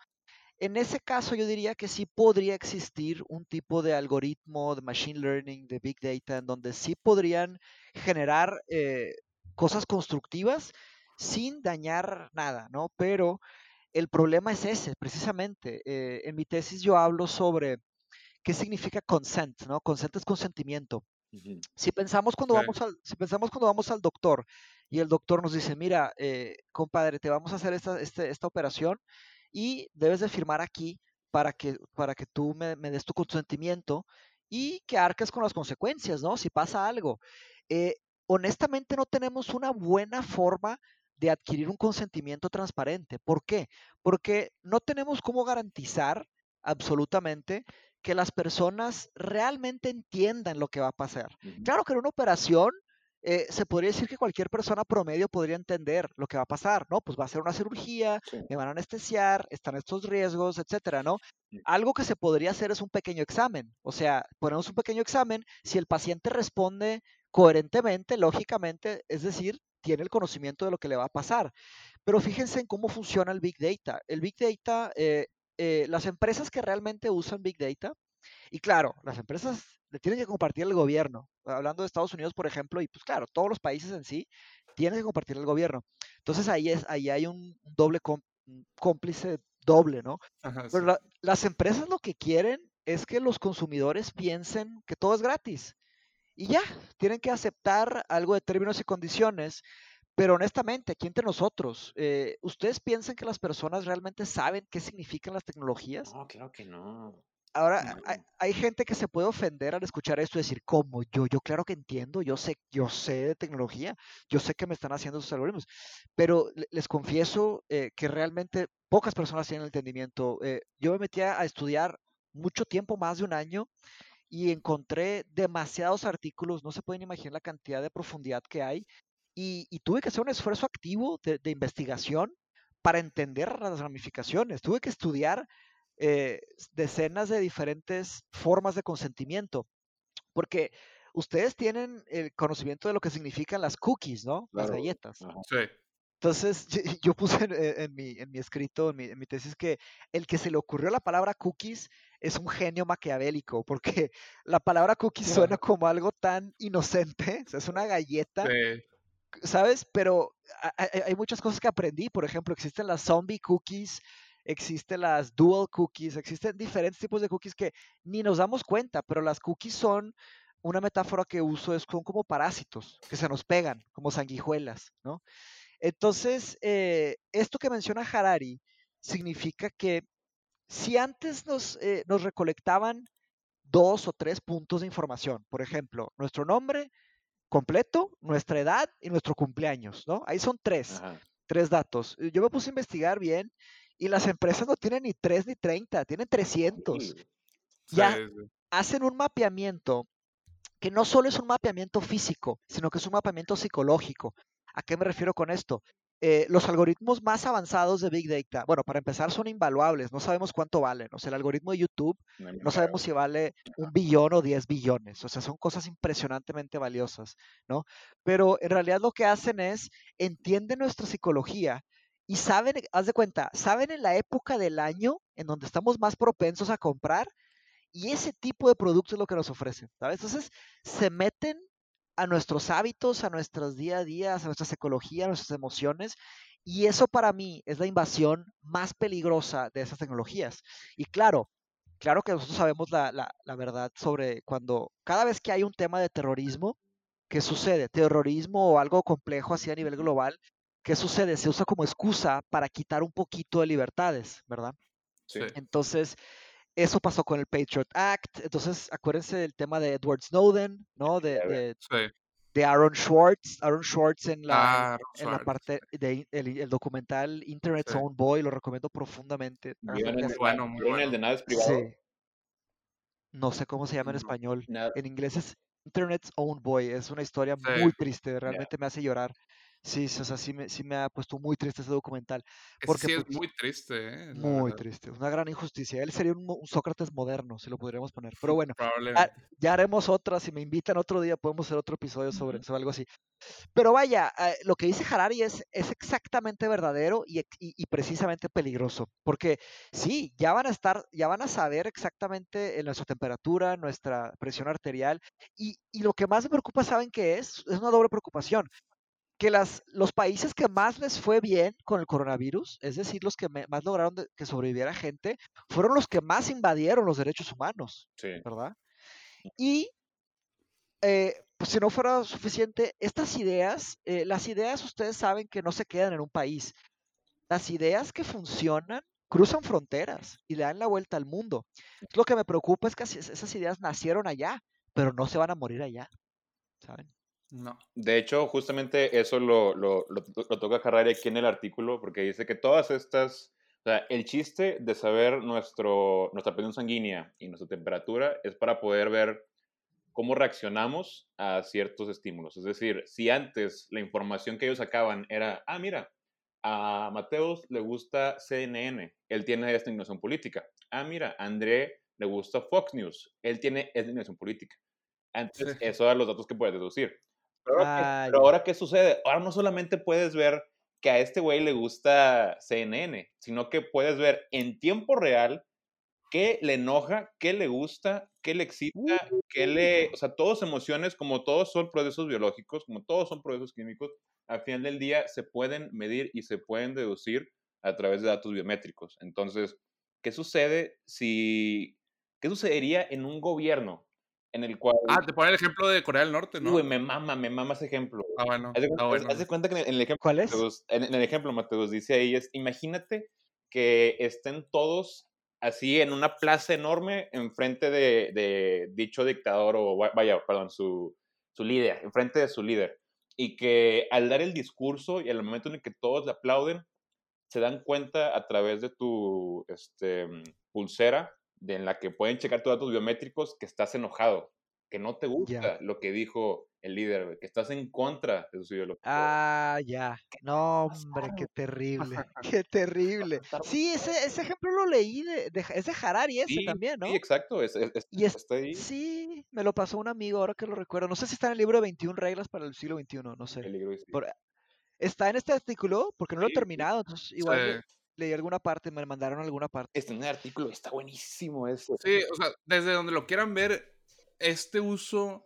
en ese caso yo diría que sí podría existir un tipo de algoritmo de machine learning, de big data, en donde sí podrían generar eh, cosas constructivas sin dañar nada, ¿no? Pero el problema es ese, precisamente. Eh, en mi tesis yo hablo sobre qué significa consent, ¿no? Consent es consentimiento. Uh -huh. Si pensamos cuando vamos al, si pensamos cuando vamos al doctor y el doctor nos dice, mira, eh, compadre, te vamos a hacer esta, este, esta operación y debes de firmar aquí para que, para que tú me, me, des tu consentimiento y que arques con las consecuencias, ¿no? Si pasa algo. Eh, honestamente no tenemos una buena forma de adquirir un consentimiento transparente. ¿Por qué? Porque no tenemos cómo garantizar absolutamente que las personas realmente entiendan lo que va a pasar. Claro que en una operación eh, se podría decir que cualquier persona promedio podría entender lo que va a pasar, ¿no? Pues va a ser una cirugía, sí. me van a anestesiar, están estos riesgos, etcétera, ¿no? Sí. Algo que se podría hacer es un pequeño examen, o sea, ponemos un pequeño examen, si el paciente responde coherentemente, lógicamente, es decir, tiene el conocimiento de lo que le va a pasar. Pero fíjense en cómo funciona el Big Data. El Big Data, eh, eh, las empresas que realmente usan Big Data, y claro, las empresas le tienen que compartir al gobierno. Hablando de Estados Unidos, por ejemplo, y pues claro, todos los países en sí tienen que compartir al gobierno. Entonces ahí, es, ahí hay un doble cómplice doble, ¿no? Ajá, Pero la, las empresas lo que quieren es que los consumidores piensen que todo es gratis. Y ya, tienen que aceptar algo de términos y condiciones. Pero honestamente, aquí entre nosotros, eh, ¿ustedes piensan que las personas realmente saben qué significan las tecnologías? No, claro que no. Ahora, hay, gente que se puede ofender al escuchar esto y decir, ¿cómo? Yo, yo claro que entiendo, yo sé, yo sé de tecnología, yo sé que me están haciendo sus algoritmos, pero les confieso eh, que realmente pocas personas tienen entendimiento. Eh, yo me metí a estudiar mucho tiempo, más de un año, y encontré demasiados artículos, no se pueden imaginar la cantidad de profundidad que hay, y, tuve que hacer un esfuerzo activo de, investigación para entender las ramificaciones. Tuve que estudiar eh, decenas de diferentes formas de consentimiento, porque ustedes tienen el conocimiento de lo que significan las cookies, ¿no? Las galletas. Sí. Entonces, yo puse en, mi, en mi, escrito, en mi, tesis, que el que se le ocurrió la palabra cookies es un genio maquiavélico, porque la palabra cookies suena como algo tan inocente, es una galleta, ¿sabes? Pero hay, muchas cosas que aprendí, por ejemplo, existen las zombie cookies, existen las dual cookies, existen diferentes tipos de cookies que ni nos damos cuenta, pero las cookies son una metáfora que uso, es, son como parásitos que se nos pegan, como sanguijuelas, ¿no? Entonces, eh, esto que menciona Harari significa que si antes nos, eh, nos, recolectaban dos o tres puntos de información, por ejemplo, nuestro nombre completo, nuestra edad y nuestro cumpleaños, ¿no? Ahí son tres, tres datos. Yo me puse a investigar bien y las empresas no tienen ni tres ni treinta, tienen 300. Ya hacen un mapeamiento que no solo es un mapeamiento físico, sino que es un mapeamiento psicológico. ¿A qué me refiero con esto? Eh, los algoritmos más avanzados de Big Data, bueno, para empezar son invaluables, no sabemos cuánto valen. O sea, el algoritmo de YouTube no sabemos si vale un billón o diez billones. O sea, son cosas impresionantemente valiosas, ¿no? Pero en realidad lo que hacen es, entienden nuestra psicología y saben, haz de cuenta, saben en la época del año en donde estamos más propensos a comprar y ese tipo de producto es lo que nos ofrecen, ¿sabes? Entonces, se meten a nuestros hábitos, a nuestros día a día, a nuestra psicología, a nuestras emociones. Y eso para mí es la invasión más peligrosa de esas tecnologías. Y claro, claro que nosotros sabemos la, la, verdad sobre cuando cada vez que hay un tema de terrorismo, ¿qué sucede? Terrorismo o algo complejo así a nivel global, ¿qué sucede? Se usa como excusa para quitar un poquito de libertades, ¿verdad? Sí. Entonces, eso pasó con el Patriot Act. Entonces, acuérdense del tema de Edward Snowden, ¿no? De, de, Aaron Schwartz. Aaron Schwartz en la, ah, en la parte del de, el, documental Internet's Own Boy. Lo recomiendo profundamente. Muy bueno, muy bueno. El de nada es privado. Sí. No sé cómo se llama en español. En inglés es Internet's Own Boy. Es una historia muy triste. Realmente me hace llorar. Sí, o sea, sí me, sí me ha puesto muy triste ese documental. Porque, sí, es pues muy triste, ¿eh? Muy triste, una gran injusticia. Él sería un, Sócrates moderno, si lo podríamos poner. Pero bueno, ya, haremos otra, si me invitan otro día podemos hacer otro episodio sobre, sobre algo así. Pero vaya, eh, lo que dice Harari es, es exactamente verdadero y, y, precisamente peligroso, porque sí, ya van a estar, ya van a saber exactamente nuestra temperatura, nuestra presión arterial, y, y lo que más me preocupa, ¿saben qué es? Es una doble preocupación que las, los países que más les fue bien con el coronavirus, es decir, los que más lograron que sobreviviera gente, fueron los que más invadieron los derechos humanos, ¿verdad? Y eh, pues si no fuera suficiente, estas ideas, eh, las ideas ustedes saben que no se quedan en un país. Las ideas que funcionan cruzan fronteras y le dan la vuelta al mundo. Lo que me preocupa es que esas ideas nacieron allá, pero no se van a morir allá, ¿saben? No. De hecho, justamente eso lo, lo, lo, toca Harari aquí en el artículo, porque dice que todas estas, o sea, el chiste de saber nuestro, nuestra presión sanguínea y nuestra temperatura es para poder ver cómo reaccionamos a ciertos estímulos. Es decir, si antes la información que ellos sacaban era, ah, mira, a Mateos le gusta CNN, él tiene esta inclinación política. Ah, mira, a André le gusta Fox News, él tiene esta inclinación política. Entonces, eso eran los datos que puedes deducir. Pero, ahora, ¿qué sucede? Ahora no solamente puedes ver que a este güey le gusta CNN, sino que puedes ver en tiempo real qué le enoja, qué le gusta, qué le excita, qué le... O sea, todos emociones, como todos son procesos biológicos, como todos son procesos químicos, al final del día se pueden medir y se pueden deducir a través de datos biométricos. Entonces, ¿qué sucede si... ¿Qué sucedería en un gobierno en el cual... Ah, te pone el ejemplo de Corea del Norte, ¿no? Uy, me mama, me mama ese ejemplo. Ah, bueno. Haz de, cuenta, que en el ejemplo... ¿Cuál es? en, el ejemplo, Mateus, dice ahí, es, imagínate que estén todos así en una plaza enorme enfrente de, de dicho dictador o vaya, perdón, su, su líder, enfrente de su líder. Y que al dar el discurso y al momento en el que todos le aplauden, se dan cuenta a través de tu este, pulsera de en la que pueden checar tus datos biométricos que estás enojado, que no te gusta lo que dijo el líder, que estás en contra de su ideología. Ah, ya. No, hombre, qué terrible. Qué terrible. Sí, ese, ese ejemplo lo leí, de, de es de Harari ese también, ¿no? Sí, exacto. Es, y Sí, me lo pasó un amigo ahora que lo recuerdo. No sé si está en el libro de 21 reglas para el siglo XXI, no sé. El libro está en este artículo porque no lo he terminado, entonces igual leí alguna parte, me mandaron alguna parte. Este en el artículo está buenísimo eso. Sí, o sea, desde donde lo quieran ver, este uso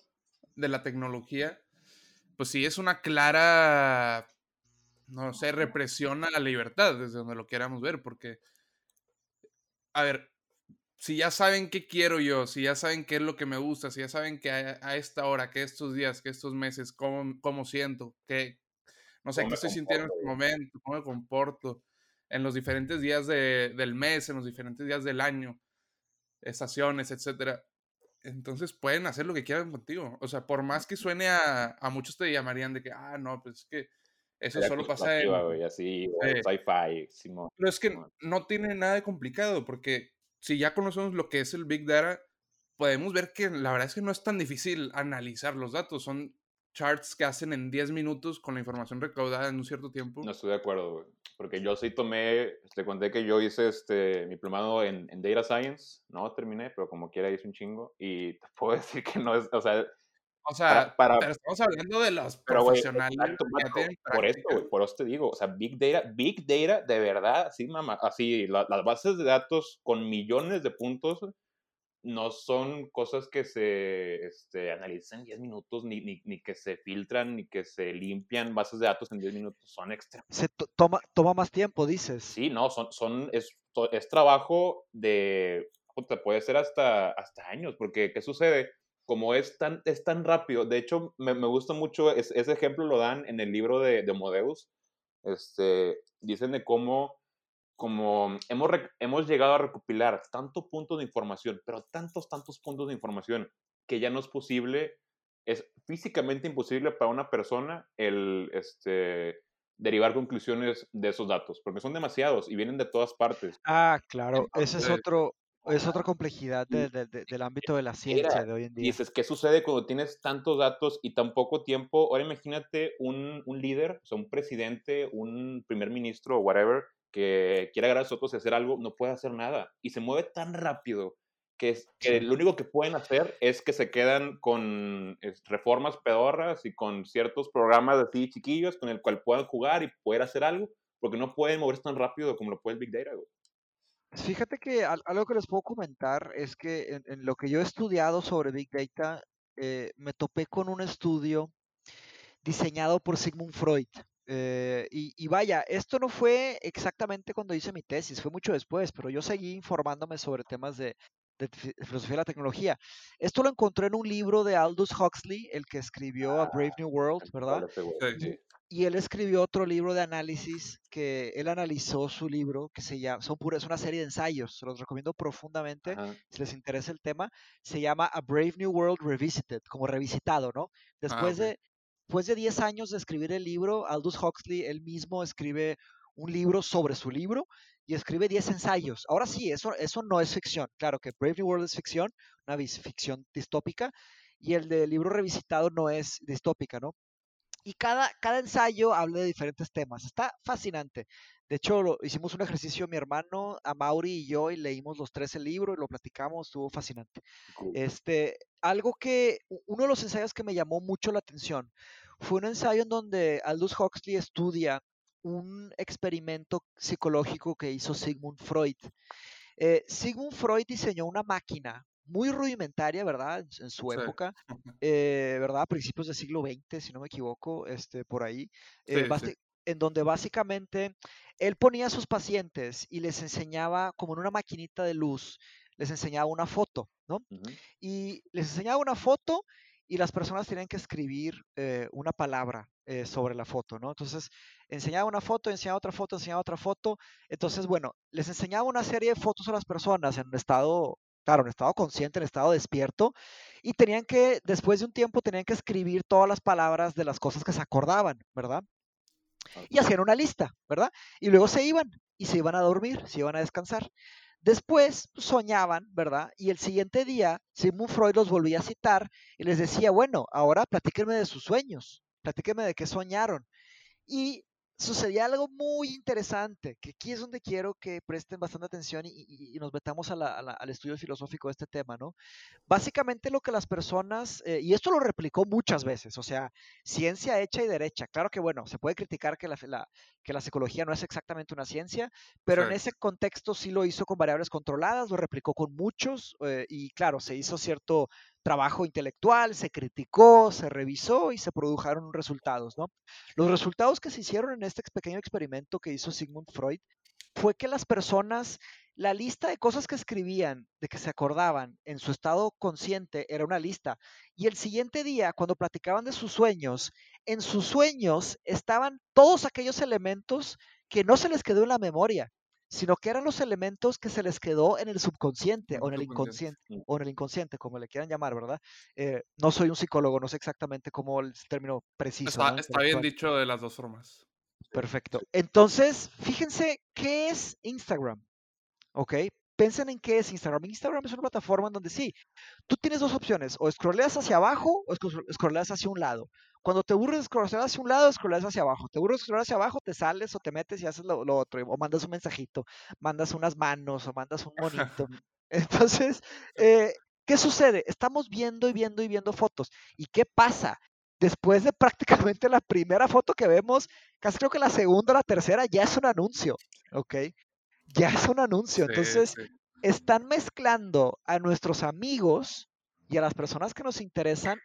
de la tecnología, pues sí es una clara, no sé, represión a la libertad, desde donde lo queramos ver, porque, a ver, si ya saben qué quiero yo, si ya saben qué es lo que me gusta, si ya saben que a, esta hora, que estos días, que estos meses, cómo, cómo siento, que, no sé, qué estoy sintiendo en este momento, cómo me comporto en los diferentes días del mes, en los diferentes días del año, estaciones, etcétera. Entonces pueden hacer lo que quieran contigo. O sea, por más que suene a, a muchos te llamarían de que, ah, no, pues es que eso solo pasa en... así, sci-fi, Pero es que no tiene nada de complicado, porque si ya conocemos lo que es el Big Data, podemos ver que la verdad es que no es tan difícil analizar los datos. Son charts que hacen en 10 minutos con la información recaudada en un cierto tiempo. No estoy de acuerdo, porque yo sí tomé, te conté que yo hice este, mi diplomado en, en, Data Science, no terminé, pero como quiera hice un chingo y te puedo decir que no es, o sea... O sea, para, pero estamos hablando de los profesionales. por eso, por eso te digo, o sea, Big Data, Big Data, de verdad, sí, mamá, así, las bases de datos con millones de puntos, no son cosas que se este, analizan en 10 minutos, ni, ni, ni, que se filtran, ni que se limpian bases de datos en 10 minutos, son extremas. Se toma, toma más tiempo, dices. Sí, no, son, son, es, es trabajo de, puede ser hasta, hasta años, porque ¿qué sucede? Como es tan, es tan rápido, de hecho, me, me gusta mucho, ese ejemplo lo dan en el libro de, de Modeus, este, dicen de cómo como hemos, hemos llegado a recopilar tanto puntos de información, pero tantos, tantos puntos de información, que ya no es posible, es físicamente imposible para una persona el este, derivar conclusiones de esos datos, porque son demasiados y vienen de todas partes. Ah, claro, ese es otro, es otra complejidad del ámbito de la ciencia de hoy en día. Dices, ¿qué sucede cuando tienes tantos datos y tan poco tiempo? Ahora imagínate un, un líder, o sea, un presidente, un primer ministro o whatever, que quiere agarrar a nosotros y hacer algo, no puede hacer nada. Y se mueve tan rápido que, es, que lo único que pueden hacer es que se quedan con reformas pedorras y con ciertos programas así chiquillos con el cual puedan jugar y poder hacer algo, porque no pueden moverse tan rápido como lo puede el Big Data. Fíjate que algo que les puedo comentar es que en, lo que yo he estudiado sobre Big Data, eh, me topé con un estudio diseñado por Sigmund Freud. Eh, y, vaya, esto no fue exactamente cuando hice mi tesis, fue mucho después, pero yo seguí informándome sobre temas de, filosofía de la tecnología. Esto lo encontré en un libro de Aldous Huxley, el que escribió A Brave New World, ¿verdad? Y, él escribió otro libro de análisis que él analizó su libro, que se llama, son puras, es una serie de ensayos, se los recomiendo profundamente si les interesa el tema. Se llama A Brave New World Revisited, como revisitado, ¿no? Ah, Después de Después de 10 años de escribir el libro, Aldous Huxley él mismo escribe un libro sobre su libro y escribe 10 ensayos. Ahora sí, eso, eso no es ficción. Claro que Brave New World es ficción, una ficción distópica, y el del libro revisitado no es distópica, ¿no? Y cada, cada ensayo habla de diferentes temas. Está fascinante. De hecho, hicimos un ejercicio mi hermano, a Mauri y yo, y leímos los tres el libro y lo platicamos, estuvo fascinante. Este, algo que, uno de los ensayos que me llamó mucho la atención fue un ensayo en donde Aldous Huxley estudia un experimento psicológico que hizo Sigmund Freud. Eh, Sigmund Freud diseñó una máquina muy rudimentaria, ¿verdad? En, su época, eh, ¿verdad? A principios del siglo XX, si no me equivoco, este, por ahí, eh, en donde básicamente él ponía a sus pacientes y les enseñaba, como en una maquinita de luz, les enseñaba una foto, ¿no? Y les enseñaba una foto y las personas tenían que escribir eh, una palabra eh, sobre la foto, ¿no? Entonces, enseñaba una foto, enseñaba otra foto, enseñaba otra foto. Entonces, bueno, les enseñaba una serie de fotos a las personas en un estado, claro, en estado consciente, en estado despierto, y tenían que, después de un tiempo, tenían que escribir todas las palabras de las cosas que se acordaban, ¿verdad? Y hacían una lista, ¿verdad? Y luego se iban y se iban a dormir, se iban a descansar. Después soñaban, ¿verdad? Y el siguiente día, Sigmund Freud los volvía a citar y les decía, bueno, ahora platíquenme de sus sueños, platíquenme de qué soñaron. Y sucedía algo muy interesante, que aquí es donde quiero que presten bastante atención y, nos metamos al estudio filosófico de este tema, ¿no? Básicamente lo que las personas, eh, y esto lo replicó muchas veces, o sea, ciencia hecha y derecha. Claro que, bueno, se puede criticar que la, que la psicología no es exactamente una ciencia, pero en ese contexto sí lo hizo con variables controladas, lo replicó con muchos, eh, y claro, se hizo cierto trabajo intelectual, se criticó, se revisó y se produjeron resultados, ¿no? Los resultados que se hicieron en este pequeño experimento que hizo Sigmund Freud fue que las personas, la lista de cosas que escribían, de que se acordaban en su estado consciente, era una lista. Y el siguiente día, cuando platicaban de sus sueños, en sus sueños estaban todos aquellos elementos que no se les quedó en la memoria, sino que eran los elementos que se les quedó en el subconsciente o en el inconsciente, o en el inconsciente, como le quieran llamar, ¿verdad? Eh, no soy un psicólogo, no sé exactamente cómo el término preciso. Está, bien dicho de las dos formas. Perfecto. Entonces, fíjense qué es Instagram, ¿ok? Piensen en qué es Instagram. Instagram es una plataforma en donde sí, tú tienes dos opciones, o scrolleas hacia abajo o scrolleas hacia un lado. Cuando te aburres de scrollar hacia un lado, scrolleas hacia abajo. Te aburres de scrollar hacia abajo, te sales o te metes y haces lo, otro. O mandas un mensajito, mandas unas manos o mandas un monito. Entonces, eh, ¿qué sucede? Estamos viendo y viendo y viendo fotos. ¿Y qué pasa? Después de prácticamente la primera foto que vemos, casi creo que la segunda o la tercera ya es un anuncio, ¿ok? Ya es un anuncio. Entonces, están mezclando a nuestros amigos y a las personas que nos interesan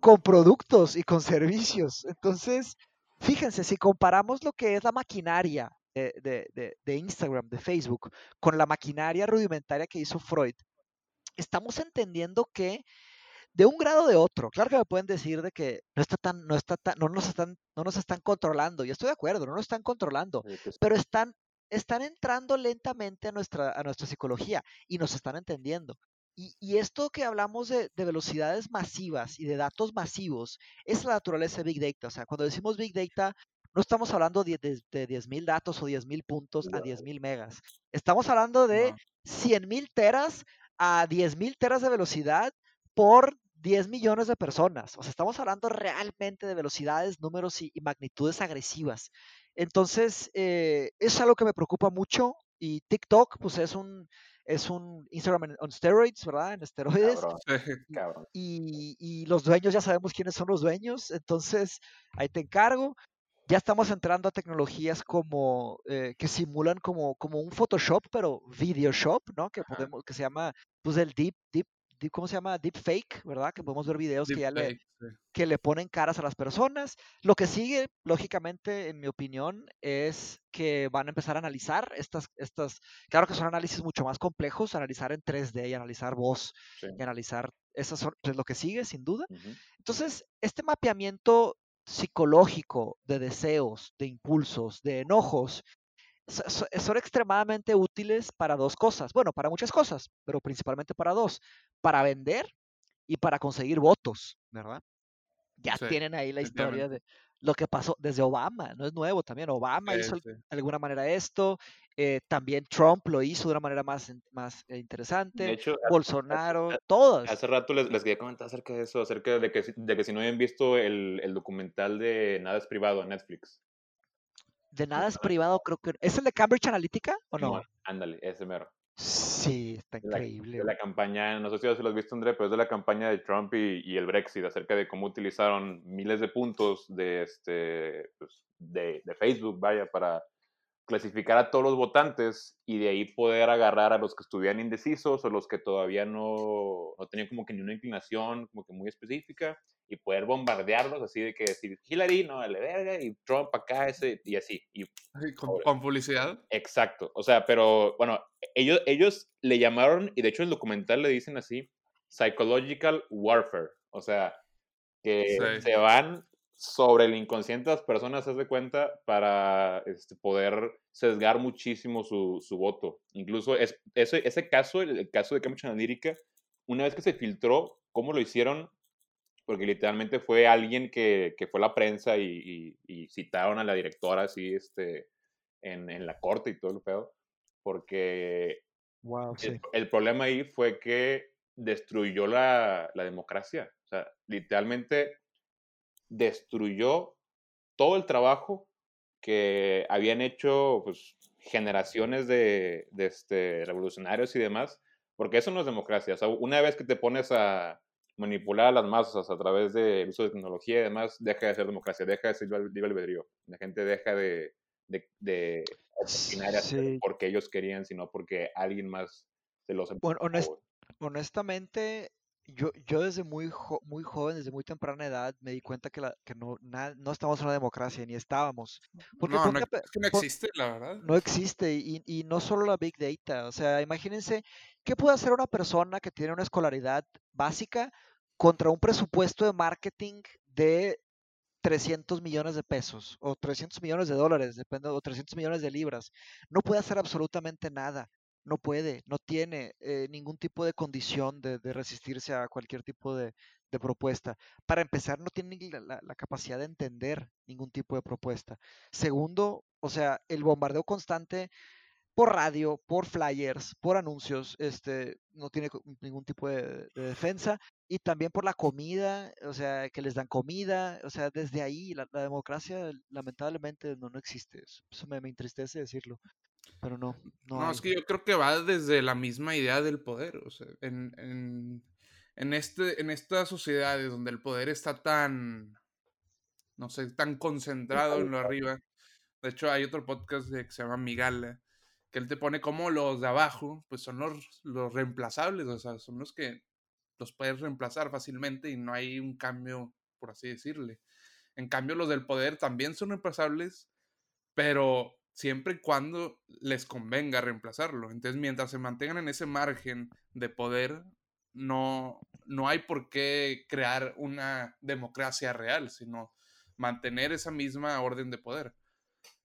con productos y con servicios. Entonces, fíjense, si comparamos lo que es la maquinaria de, Instagram, de Facebook, con la maquinaria rudimentaria que hizo Freud, estamos entendiendo que de un grado de otro, claro que me pueden decir de que no está tan, no está tan, no nos están, no nos están controlando, y estoy de acuerdo, no nos están controlando, pues pero están, están entrando lentamente a nuestra, a nuestra psicología y nos están entendiendo. Y, esto que hablamos de, velocidades masivas y de datos masivos es la naturaleza de Big Data. O sea, cuando decimos Big Data, no estamos hablando de, de, 10.000 datos o 10.000 puntos a 10.000 megas. Estamos hablando de 100.000 teras a 10.000 teras de velocidad por 10 millones de personas. O sea, estamos hablando realmente de velocidades, números y, magnitudes agresivas. Entonces, eh, es algo que me preocupa mucho y TikTok, pues es un, es un Instagram on steroids, ¿verdad? En esteroides. Y, los dueños ya sabemos quiénes son los dueños, entonces ahí te encargo. Ya estamos entrando a tecnologías como eh, que simulan como, como un Photoshop, pero video shop, ¿no? Que podemos, que se llama, pues el deep, deep ¿cómo se llama? Deepfake, ¿verdad? Que podemos ver videos que ya le, que le ponen caras a las personas. Lo que sigue, lógicamente, en mi opinión, es que van a empezar a analizar estas, estas, claro que son análisis mucho más complejos, analizar en 3D y analizar voz y analizar, eso es lo que sigue, sin duda. Entonces, este mapeamiento psicológico de deseos, de impulsos, de enojos, son extremadamente útiles para dos cosas. Bueno, para muchas cosas, pero principalmente para dos. Para vender y para conseguir votos, ¿verdad? Ya tienen ahí la historia de lo que pasó desde Obama, no es nuevo también. Obama hizo de alguna manera esto, eh, también Trump lo hizo de una manera más, más eh, interesante, Bolsonaro, todos. Hace rato les, les, quería comentar acerca de eso, acerca de que, de que si no habían visto el, el documental de Nada es privado en Netflix de nada es privado, creo que. ¿Es el de Cambridge Analytica o no? ándale, ese mero. Sí, está increíble. De la, campaña, no sé si lo has visto, André, pero es de la campaña de Trump y, el Brexit, acerca de cómo utilizaron miles de puntos de, este, pues, de, de Facebook, vaya, para clasificar a todos los votantes y de ahí poder agarrar a los que estuvieran indecisos o los que todavía no, no tenían como que ni una inclinación como que muy específica y poder bombardearlos así de que decir Hillary, no, le verga, y Trump acá, ese, y así. Y, ¿Con, publicidad? Exacto, o sea, pero bueno, ellos, ellos le llamaron, y de hecho en el documental le dicen así, psychological warfare, o sea, que se van sobre el inconsciente de las personas, se de cuenta, para este, poder sesgar muchísimo su, su voto. Incluso es, ese, ese caso, el, caso de Cambridge Analytica, una vez que se filtró, ¿cómo lo hicieron? Porque literalmente fue alguien que, que fue a la prensa y, y, citaron a la directora así este, en, en la corte y todo el pedo. Porque wow, el, el, problema ahí fue que destruyó la, la democracia. O sea, literalmente destruyó todo el trabajo que habían hecho pues, generaciones de, de este, revolucionarios y demás, porque eso no es democracia. O sea, una vez que te pones a manipular a las masas a través del uso de tecnología y demás, deja de ser democracia, deja de ser libre albedrío. La gente deja de, de, de opinar porque ellos querían, sino porque alguien más se los bueno, honestamente, yo, yo desde muy, muy joven, desde muy temprana edad, me di cuenta que, la, que no, no estamos en una democracia, ni estábamos. Porque no, no, es que no existe, la verdad. No existe, y, y, no solo la Big Data. O sea, imagínense, ¿qué puede hacer una persona que tiene una escolaridad básica contra un presupuesto de marketing de 300 millones de pesos o 300 millones de dólares, depende, o 300 millones de libras? No puede hacer absolutamente nada no puede, no tiene eh, ningún tipo de condición de, resistirse a cualquier tipo de, propuesta. Para empezar, no tiene la, la, capacidad de entender ningún tipo de propuesta. Segundo, o sea, el bombardeo constante por radio, por flyers, por anuncios, este, no tiene ningún tipo de, defensa. Y también por la comida, o sea, que les dan comida, o sea, desde ahí la, democracia lamentablemente no, no existe. Eso me, me entristece decirlo pero no. No, es que yo creo que va desde la misma idea del poder. O sea, en, en, en, este, en estas sociedades donde el poder está tan, no sé, tan concentrado en lo arriba. De hecho, hay otro podcast que se llama Migala, que él te pone como los de abajo, pues son los, reemplazables, o sea, son los que los puedes reemplazar fácilmente y no hay un cambio, por así decirle. En cambio, los del poder también son reemplazables, pero siempre y cuando les convenga reemplazarlo. Entonces, mientras se mantengan en ese margen de poder, no, no hay por qué crear una democracia real, sino mantener esa misma orden de poder.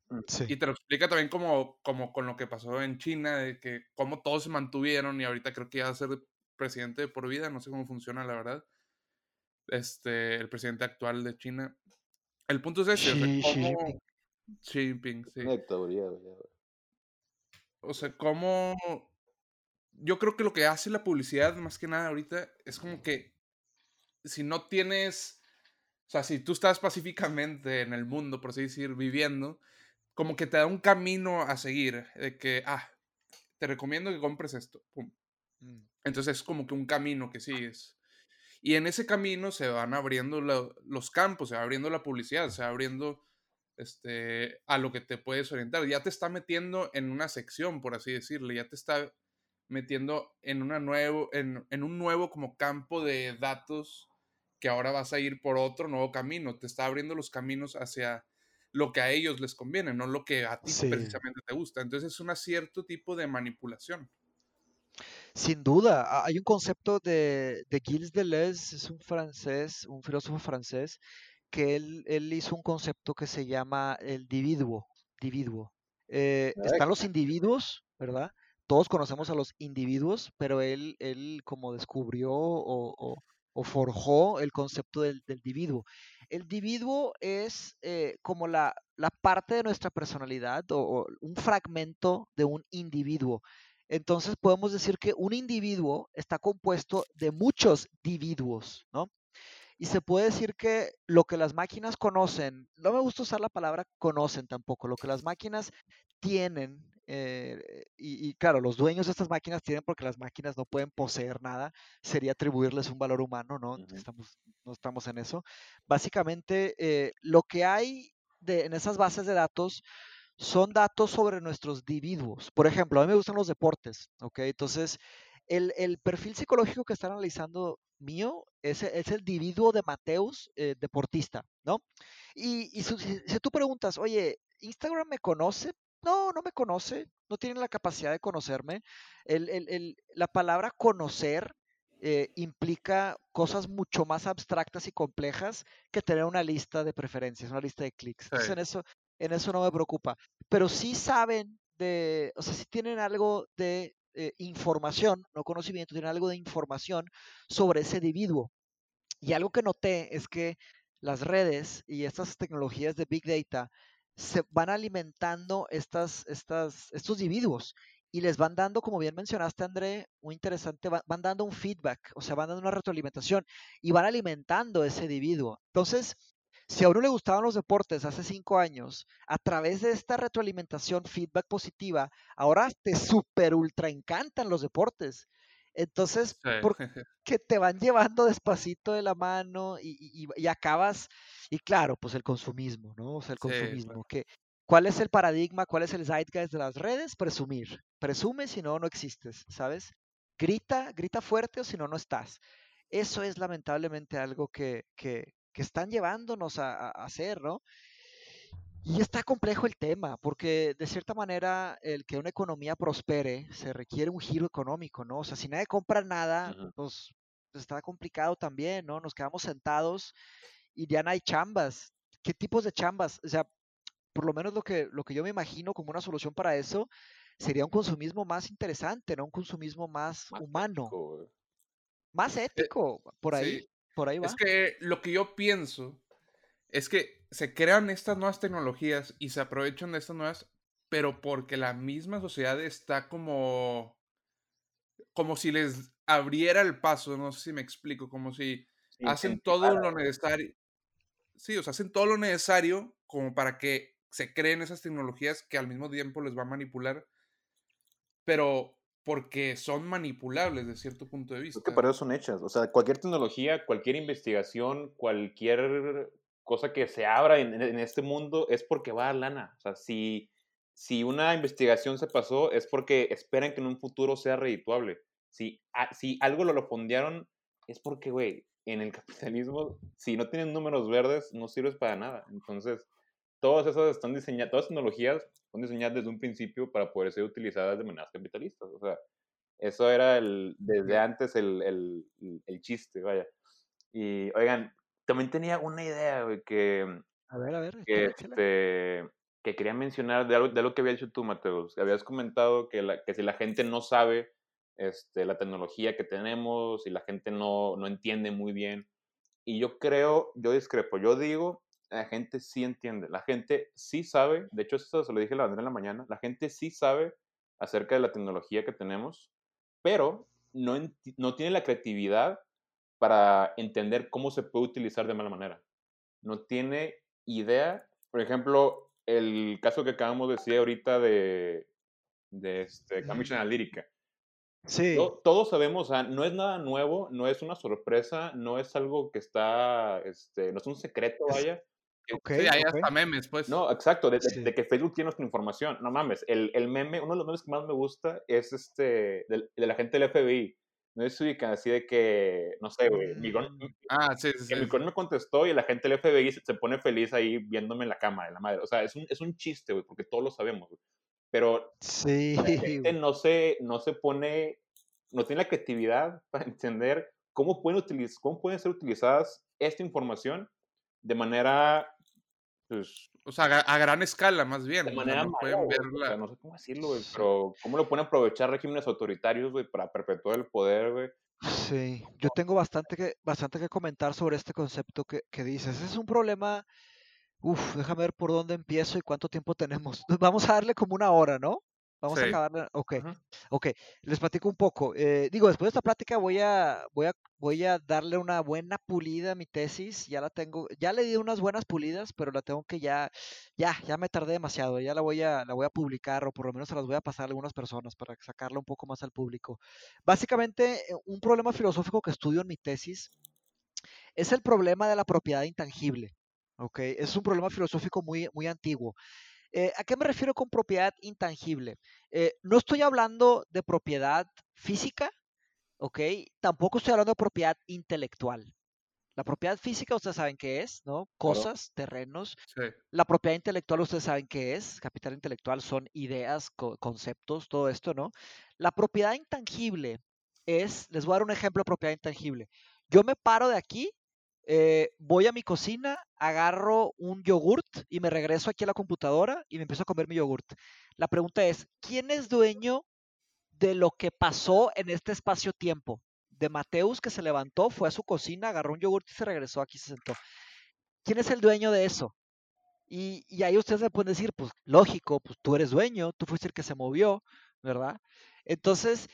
Mm, y te lo explica también como, como con lo que pasó en China, de que cómo todos se mantuvieron y ahorita creo que ya va a ser presidente por vida, no sé cómo funciona la verdad. Este, el presidente actual de China. El punto es ese, Xi Jinping, sí. O sea, como... Yo creo que lo que hace la publicidad, más que nada ahorita, es como que si no tienes... O sea, si tú estás pacíficamente en el mundo, por así decir, viviendo, como que te da un camino a seguir, de que, ah, te recomiendo que compres esto. Mm. Entonces es como que un camino que sigues. Y en ese camino se van abriendo los campos, se va abriendo la publicidad, se va abriendo este, a lo que te puedes orientar. Ya te está metiendo en una sección, por así decirlo, ya te está metiendo en, una nuevo, en, en, un nuevo como campo de datos que ahora vas a ir por otro nuevo camino. Te está abriendo los caminos hacia lo que a ellos les conviene, no lo que a ti precisamente te gusta. Entonces es un cierto tipo de manipulación. Sin duda, hay un concepto de, de Gilles Deleuze, es un francés, un filósofo francés, que él, él hizo un concepto que se llama el dividuo. dividuo. Eh, están los individuos, ¿verdad? Todos conocemos a los individuos, pero él, él como descubrió o, o, forjó el concepto del, individuo. El individuo es eh, como la, la, parte de nuestra personalidad o, o, un fragmento de un individuo. Entonces podemos decir que un individuo está compuesto de muchos individuos, ¿no? Y se puede decir que lo que las máquinas conocen, no me gusta usar la palabra conocen tampoco, lo que las máquinas tienen, eh, y, claro, los dueños de estas máquinas tienen porque las máquinas no pueden poseer nada, sería atribuirles un valor humano, ¿no? estamos, no estamos en eso. Básicamente, eh, lo que hay de, en esas bases de datos son datos sobre nuestros individuos. Por ejemplo, a mí me gustan los deportes, ¿ok? Entonces, el, el perfil psicológico que están analizando mío es, es el individuo de Mateus, eh, deportista, ¿no? Y, y si, tú preguntas, oye, ¿Instagram me conoce? No, no me conoce, no tiene la capacidad de conocerme. El, el, la palabra conocer eh, implica cosas mucho más abstractas y complejas que tener una lista de preferencias, una lista de clics. Entonces, en eso, en eso no me preocupa. Pero sí saben de, o sea, sí tienen algo de eh, información, no conocimiento, tienen algo de información sobre ese individuo. Y algo que noté es que las redes y estas tecnologías de Big Data se van alimentando estas, estos individuos y les van dando, como bien mencionaste, André, muy interesante, van, dando un feedback, o sea, van dando una retroalimentación y van alimentando ese individuo. Entonces, si a uno le gustaban los deportes hace cinco años, a través de esta retroalimentación, feedback positiva, ahora te super ultra encantan los deportes. Entonces, porque te van llevando despacito de la mano y, acabas, y claro, pues el consumismo, ¿no? O sea, el consumismo, que ¿Cuál es el paradigma? ¿Cuál es el zeitgeist de las redes? Presumir. Presume si no, no existes, ¿sabes? Grita, grita fuerte o si no, no estás. Eso es lamentablemente algo que, que, están llevándonos a, hacer, ¿no? Y está complejo el tema, porque de cierta manera el que una economía prospere se requiere un giro económico, ¿no? O sea, si nadie compra nada, pues, pues, está complicado también, ¿no? Nos quedamos sentados y ya no hay chambas. ¿Qué tipos de chambas? O sea, por lo menos lo que, lo que yo me imagino como una solución para eso sería un consumismo más interesante, ¿no? Un consumismo más, humano. más eh, ético, por ahí, por ahí va. Es que lo que yo pienso es que se crean estas nuevas tecnologías y se aprovechan de estas nuevas, pero porque la misma sociedad está como, como si les abriera el paso, no sé si me explico, como si hacen todo lo necesario. Sí, o sea, hacen todo lo necesario como para que se creen esas tecnologías que al mismo tiempo les va a manipular, pero porque son manipulables de cierto punto de vista. Es que para eso son hechas. O sea, cualquier tecnología, cualquier investigación, cualquier cosa que se abra en, este mundo es porque va a lana. O sea, si, si una investigación se pasó es porque esperan que en un futuro sea redituable. Si, si algo lo, lo fondearon es porque, güey, en el capitalismo, si no tienen números verdes, no sirves para nada. Entonces, todas esas están diseñadas, todas las tecnologías son diseñadas desde un principio para poder ser utilizadas de maneras capitalistas. O sea, eso era el, desde antes el, el, el chiste, vaya. Y oigan, también tenía una idea, que. A ver, a ver. Que, este, que quería mencionar de algo, de que había dicho tú, Mateus. Habías comentado que, la, que si la gente no sabe este, la tecnología que tenemos y la gente no, no entiende muy bien. Y yo creo, yo discrepo, yo digo la gente sí entiende, la gente sí sabe, de hecho eso se lo dije la Andrea en la mañana, la gente sí sabe acerca de la tecnología que tenemos, pero no, no tiene la creatividad para entender cómo se puede utilizar de mala manera. No tiene idea, por ejemplo, el caso que acabamos de decir ahorita de, de este, Cambridge Analytica. Sí. todos sabemos, no es nada nuevo, no es una sorpresa, no es algo que está, este, no es un secreto, vaya. Okay, sí, hay hasta memes, pues. No, exacto, de, que Facebook tiene nuestra información. No mames, el, el, meme, uno de los memes que más me gusta es este, de, de la gente del FBI. No es ubican así de que, no sé, güey, mm. ah, sí, sí, sí. me contestó y la gente del FBI se, pone feliz ahí viéndome en la cama de la madre. O sea, es un, es un chiste, güey, porque todos lo sabemos, güey. Pero sí. la gente no se, no se pone, no tiene la creatividad para entender cómo pueden, utilizar, cómo pueden ser utilizadas esta información de manera pues, o sea, a, gran escala, más bien. De manera no pueden verla. no sé cómo decirlo, güey, pero ¿cómo lo pueden aprovechar regímenes autoritarios, güey, para perpetuar el poder, güey? Sí, yo tengo bastante que, bastante que comentar sobre este concepto que, que dices. Es un problema, uf, déjame ver por dónde empiezo y cuánto tiempo tenemos. Vamos a darle como una hora, ¿no? Vamos a acabar. Ok, ok. Les platico un poco. Eh, digo, después de esta plática voy a, voy, a, voy a darle una buena pulida a mi tesis. Ya la tengo, ya le di unas buenas pulidas, pero la tengo que ya, ya, ya me tardé demasiado. Ya la voy a, la voy a publicar o por lo menos se las voy a pasar a algunas personas para sacarla un poco más al público. Básicamente, eh, un problema filosófico que estudio en mi tesis es el problema de la propiedad intangible. Ok, es un problema filosófico muy, muy antiguo. Eh, ¿A qué me refiero con propiedad intangible? Eh, no estoy hablando de propiedad física, ¿ok? Tampoco estoy hablando de propiedad intelectual. La propiedad física, ustedes saben qué es, ¿no? Cosas, terrenos. La propiedad intelectual, ustedes saben qué es. Capital intelectual son ideas, conceptos, todo esto, ¿no? La propiedad intangible es, les voy a dar un ejemplo de propiedad intangible. Yo me paro de aquí, eh, voy a mi cocina, agarro un yogurt y me regreso aquí a la computadora y me empiezo a comer mi yogurt. La pregunta es, ¿quién es dueño de lo que pasó en este espacio-tiempo? De Mateus que se levantó, fue a su cocina, agarró un yogurt y se regresó aquí, se sentó. ¿Quién es el dueño de eso? Y, ahí ustedes me pueden decir, pues lógico, pues tú eres dueño, tú fuiste el que se movió, ¿verdad? Entonces,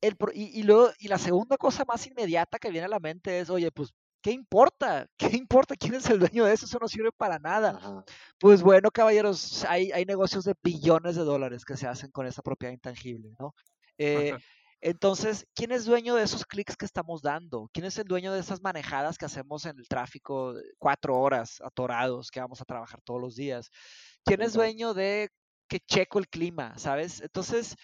el, y, y, luego, y la segunda cosa más inmediata que viene a la mente es, oye, pues, ¿qué importa? ¿Qué importa quién es el dueño de eso? Eso no sirve para nada. Ajá. Pues bueno, caballeros, hay, hay negocios de billones de dólares que se hacen con esa propiedad intangible, ¿no? Eh, entonces, ¿quién es dueño de esos clics que estamos dando? ¿Quién es el dueño de esas manejadas que hacemos en el tráfico cuatro horas atorados que vamos a trabajar todos los días? ¿Quién es dueño de que checo el clima, sabes? Entonces,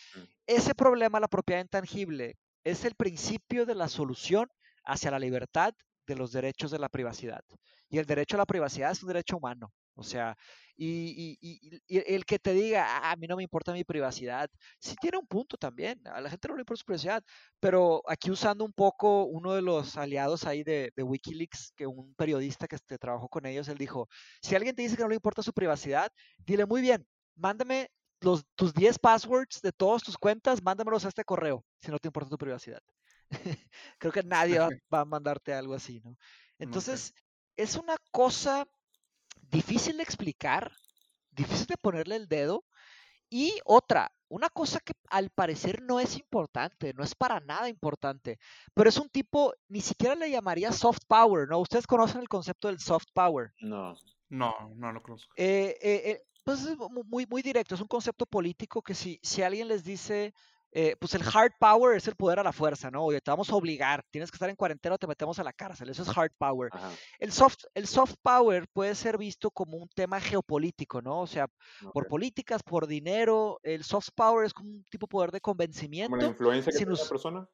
ese problema, la propiedad intangible, es el principio de la solución hacia la libertad de los derechos de la privacidad. Y el derecho a la privacidad es un derecho humano. O sea, y, el que te diga, ah, a mí no me importa mi privacidad, sí tiene un punto también, a la gente no le importa su privacidad, pero aquí usando un poco uno de los aliados ahí de, Wikileaks, que un periodista que este, trabajó con ellos, él dijo, si alguien te dice que no le importa su privacidad, dile muy bien, mándame tus 10 passwords de todas tus cuentas, mándamelos a este correo, si no te importa tu privacidad. Creo que nadie va, va, a mandarte algo así, ¿no? Entonces, okay. es una cosa difícil de explicar, difícil de ponerle el dedo. Y otra, una cosa que al parecer no es importante, no es para nada importante, pero es un tipo, ni siquiera le llamaría soft power, ¿no? ¿Ustedes conocen el concepto del soft power? No. No, no lo conozco. Eh, eh, eh, pues es muy, muy directo, es un concepto político que si, si alguien les dice, eh, pues el hard power es el poder a la fuerza, ¿no? Oye, te vamos a obligar, tienes que estar en cuarentena o te metemos a la cárcel, eso es hard power. El soft, el soft power puede ser visto como un tema geopolítico, ¿no? O sea, okay. por políticas, por dinero, el soft power es como un tipo de poder de convencimiento. ¿Como la influencia que tiene la persona?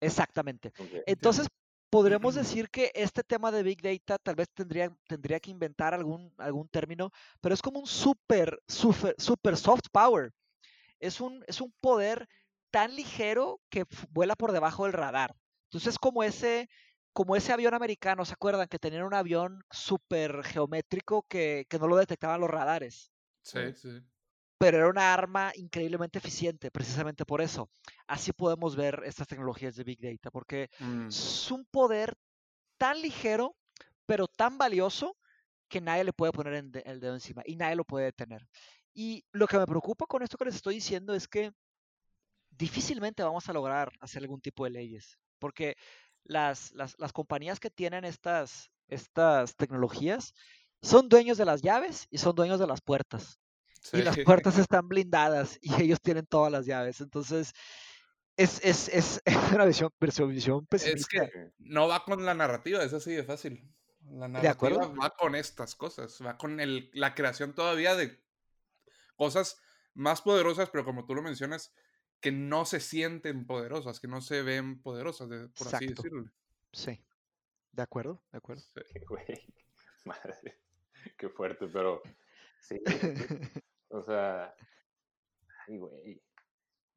Exactamente. Okay. Entonces, podremos decir que este tema de Big Data tal vez tendría, tendría que inventar algún, algún término, pero es como un super, super, super soft power. Es un, es un poder tan ligero que vuela por debajo del radar. Entonces, como ese, como ese avión americano, ¿se acuerdan? Que tenían un avión súper geométrico que, que, no lo detectaban los radares. Sí, sí. Pero era una arma increíblemente eficiente, precisamente por eso. Así podemos ver estas tecnologías de Big Data, porque mm. es un poder tan ligero, pero tan valioso, que nadie le puede poner el dedo encima y nadie lo puede detener. Y lo que me preocupa con esto que les estoy diciendo es que difícilmente vamos a lograr hacer algún tipo de leyes, porque las, las, las compañías que tienen estas, estas tecnologías son dueños de las llaves y son dueños de las puertas. Sí. Y las puertas están blindadas y ellos tienen todas las llaves. Entonces, es, es, es, es una visión, visión pesimista. Es que no va con la narrativa, es así de fácil. La narrativa va con estas cosas, va con el, la creación todavía de cosas más poderosas, pero como tú lo mencionas, que no se sienten poderosas, que no se ven poderosas, de, por Exacto. así decirlo. Sí. De acuerdo, de acuerdo. Sí, güey. Madre. Qué fuerte, pero. Sí. o sea. Ay, güey.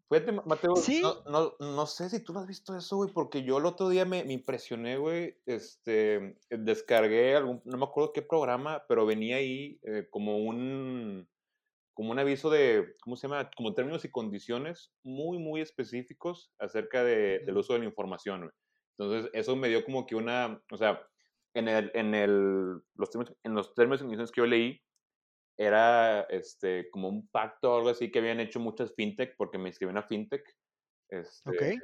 Fíjate, Mateo, ¿Sí? no, no, no, sé si tú lo has visto eso, güey, porque yo el otro día me, me, impresioné, güey. Este, descargué algún, no me acuerdo qué programa, pero venía ahí eh, como un como un aviso de, ¿cómo se llama? Como términos y condiciones muy, muy específicos acerca de, del uso de la información. Entonces, eso me dio como que una, o sea, en, el, en, el, los, términos, en los términos y condiciones que yo leí, era este, como un pacto o algo así que habían hecho muchas fintech, porque me inscribí en una fintech, este, okay.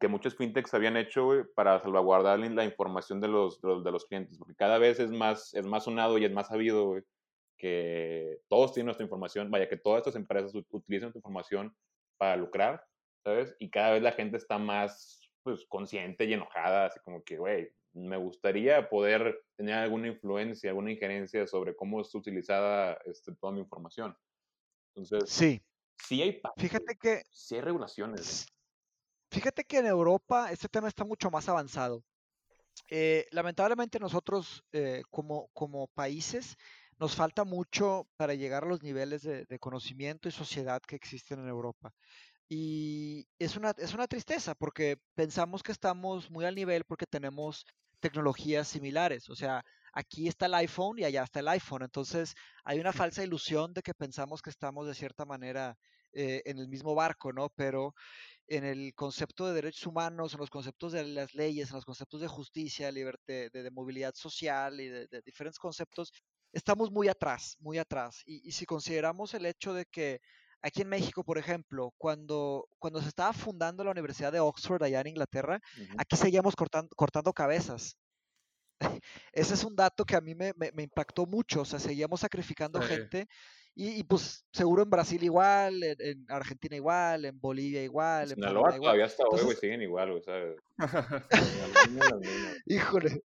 que muchos fintechs habían hecho para salvaguardar la información de los, de los, de los clientes, porque cada vez es más, es más sonado y es más sabido, güey que todos tienen nuestra información, vaya, que todas estas empresas utilizan tu información para lucrar, ¿sabes? Y cada vez la gente está más, pues, consciente y enojada, así como que, güey, me gustaría poder tener alguna influencia, alguna injerencia sobre cómo es utilizada este, toda mi información. Entonces, sí. Sí hay Fíjate que... Sí hay regulaciones. Fíjate que en Europa este tema está mucho más avanzado. Eh, lamentablemente nosotros eh, como, como países nos falta mucho para llegar a los niveles de, de, conocimiento y sociedad que existen en Europa. Y es una, es una tristeza porque pensamos que estamos muy al nivel porque tenemos tecnologías similares. O sea, aquí está el iPhone y allá está el iPhone. Entonces hay una falsa ilusión de que pensamos que estamos de cierta manera eh, en el mismo barco, ¿no? Pero en el concepto de derechos humanos, en los conceptos de las leyes, en los conceptos de justicia, libertad, de, movilidad social y de, diferentes conceptos, estamos muy atrás, muy atrás. Y, si consideramos el hecho de que aquí en México, por ejemplo, cuando, cuando se estaba fundando la Universidad de Oxford allá en Inglaterra, aquí seguíamos cortando, cortando cabezas. Ese es un dato que a mí me, me, impactó mucho, o sea, seguíamos sacrificando gente y, pues seguro en Brasil igual, en, Argentina igual, en Bolivia igual. En Sinaloa todavía hasta hoy, güey, siguen igual, güey, ¿sabes? Híjole,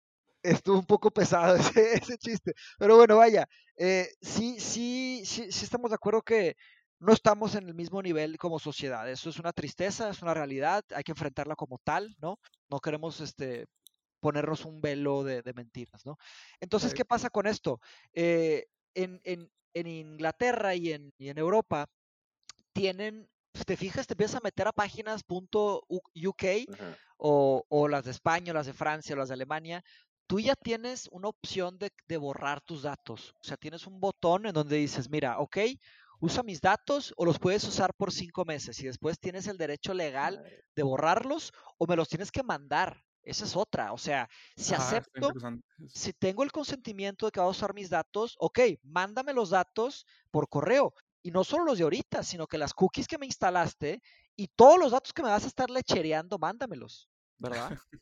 estuvo un poco pesado ese, ese chiste. Pero bueno, vaya, eh, sí, sí, sí, sí estamos de acuerdo que no estamos en el mismo nivel como sociedad. Eso es una tristeza, es una realidad, hay que enfrentarla como tal, ¿no? No queremos este, ponernos un velo de, mentiras, ¿no? Entonces, ¿qué pasa con esto? Eh, en, en, en, Inglaterra y en, y en Europa tienen, si te fijas, te empiezas a meter a páginas .uk o, o, las de España, o las de Francia, o las de Alemania, tú ya tienes una opción de, de, borrar tus datos. O sea, tienes un botón en donde dices, mira, ok, usa mis datos o los puedes usar por cinco meses y después tienes el derecho legal de borrarlos o me los tienes que mandar. Esa es otra. O sea, si acepto, si tengo el consentimiento de que va a usar mis datos, ok, mándame los datos por correo. Y no solo los de ahorita, sino que las cookies que me instalaste y todos los datos que me vas a estar lechereando, mándamelos, ¿verdad?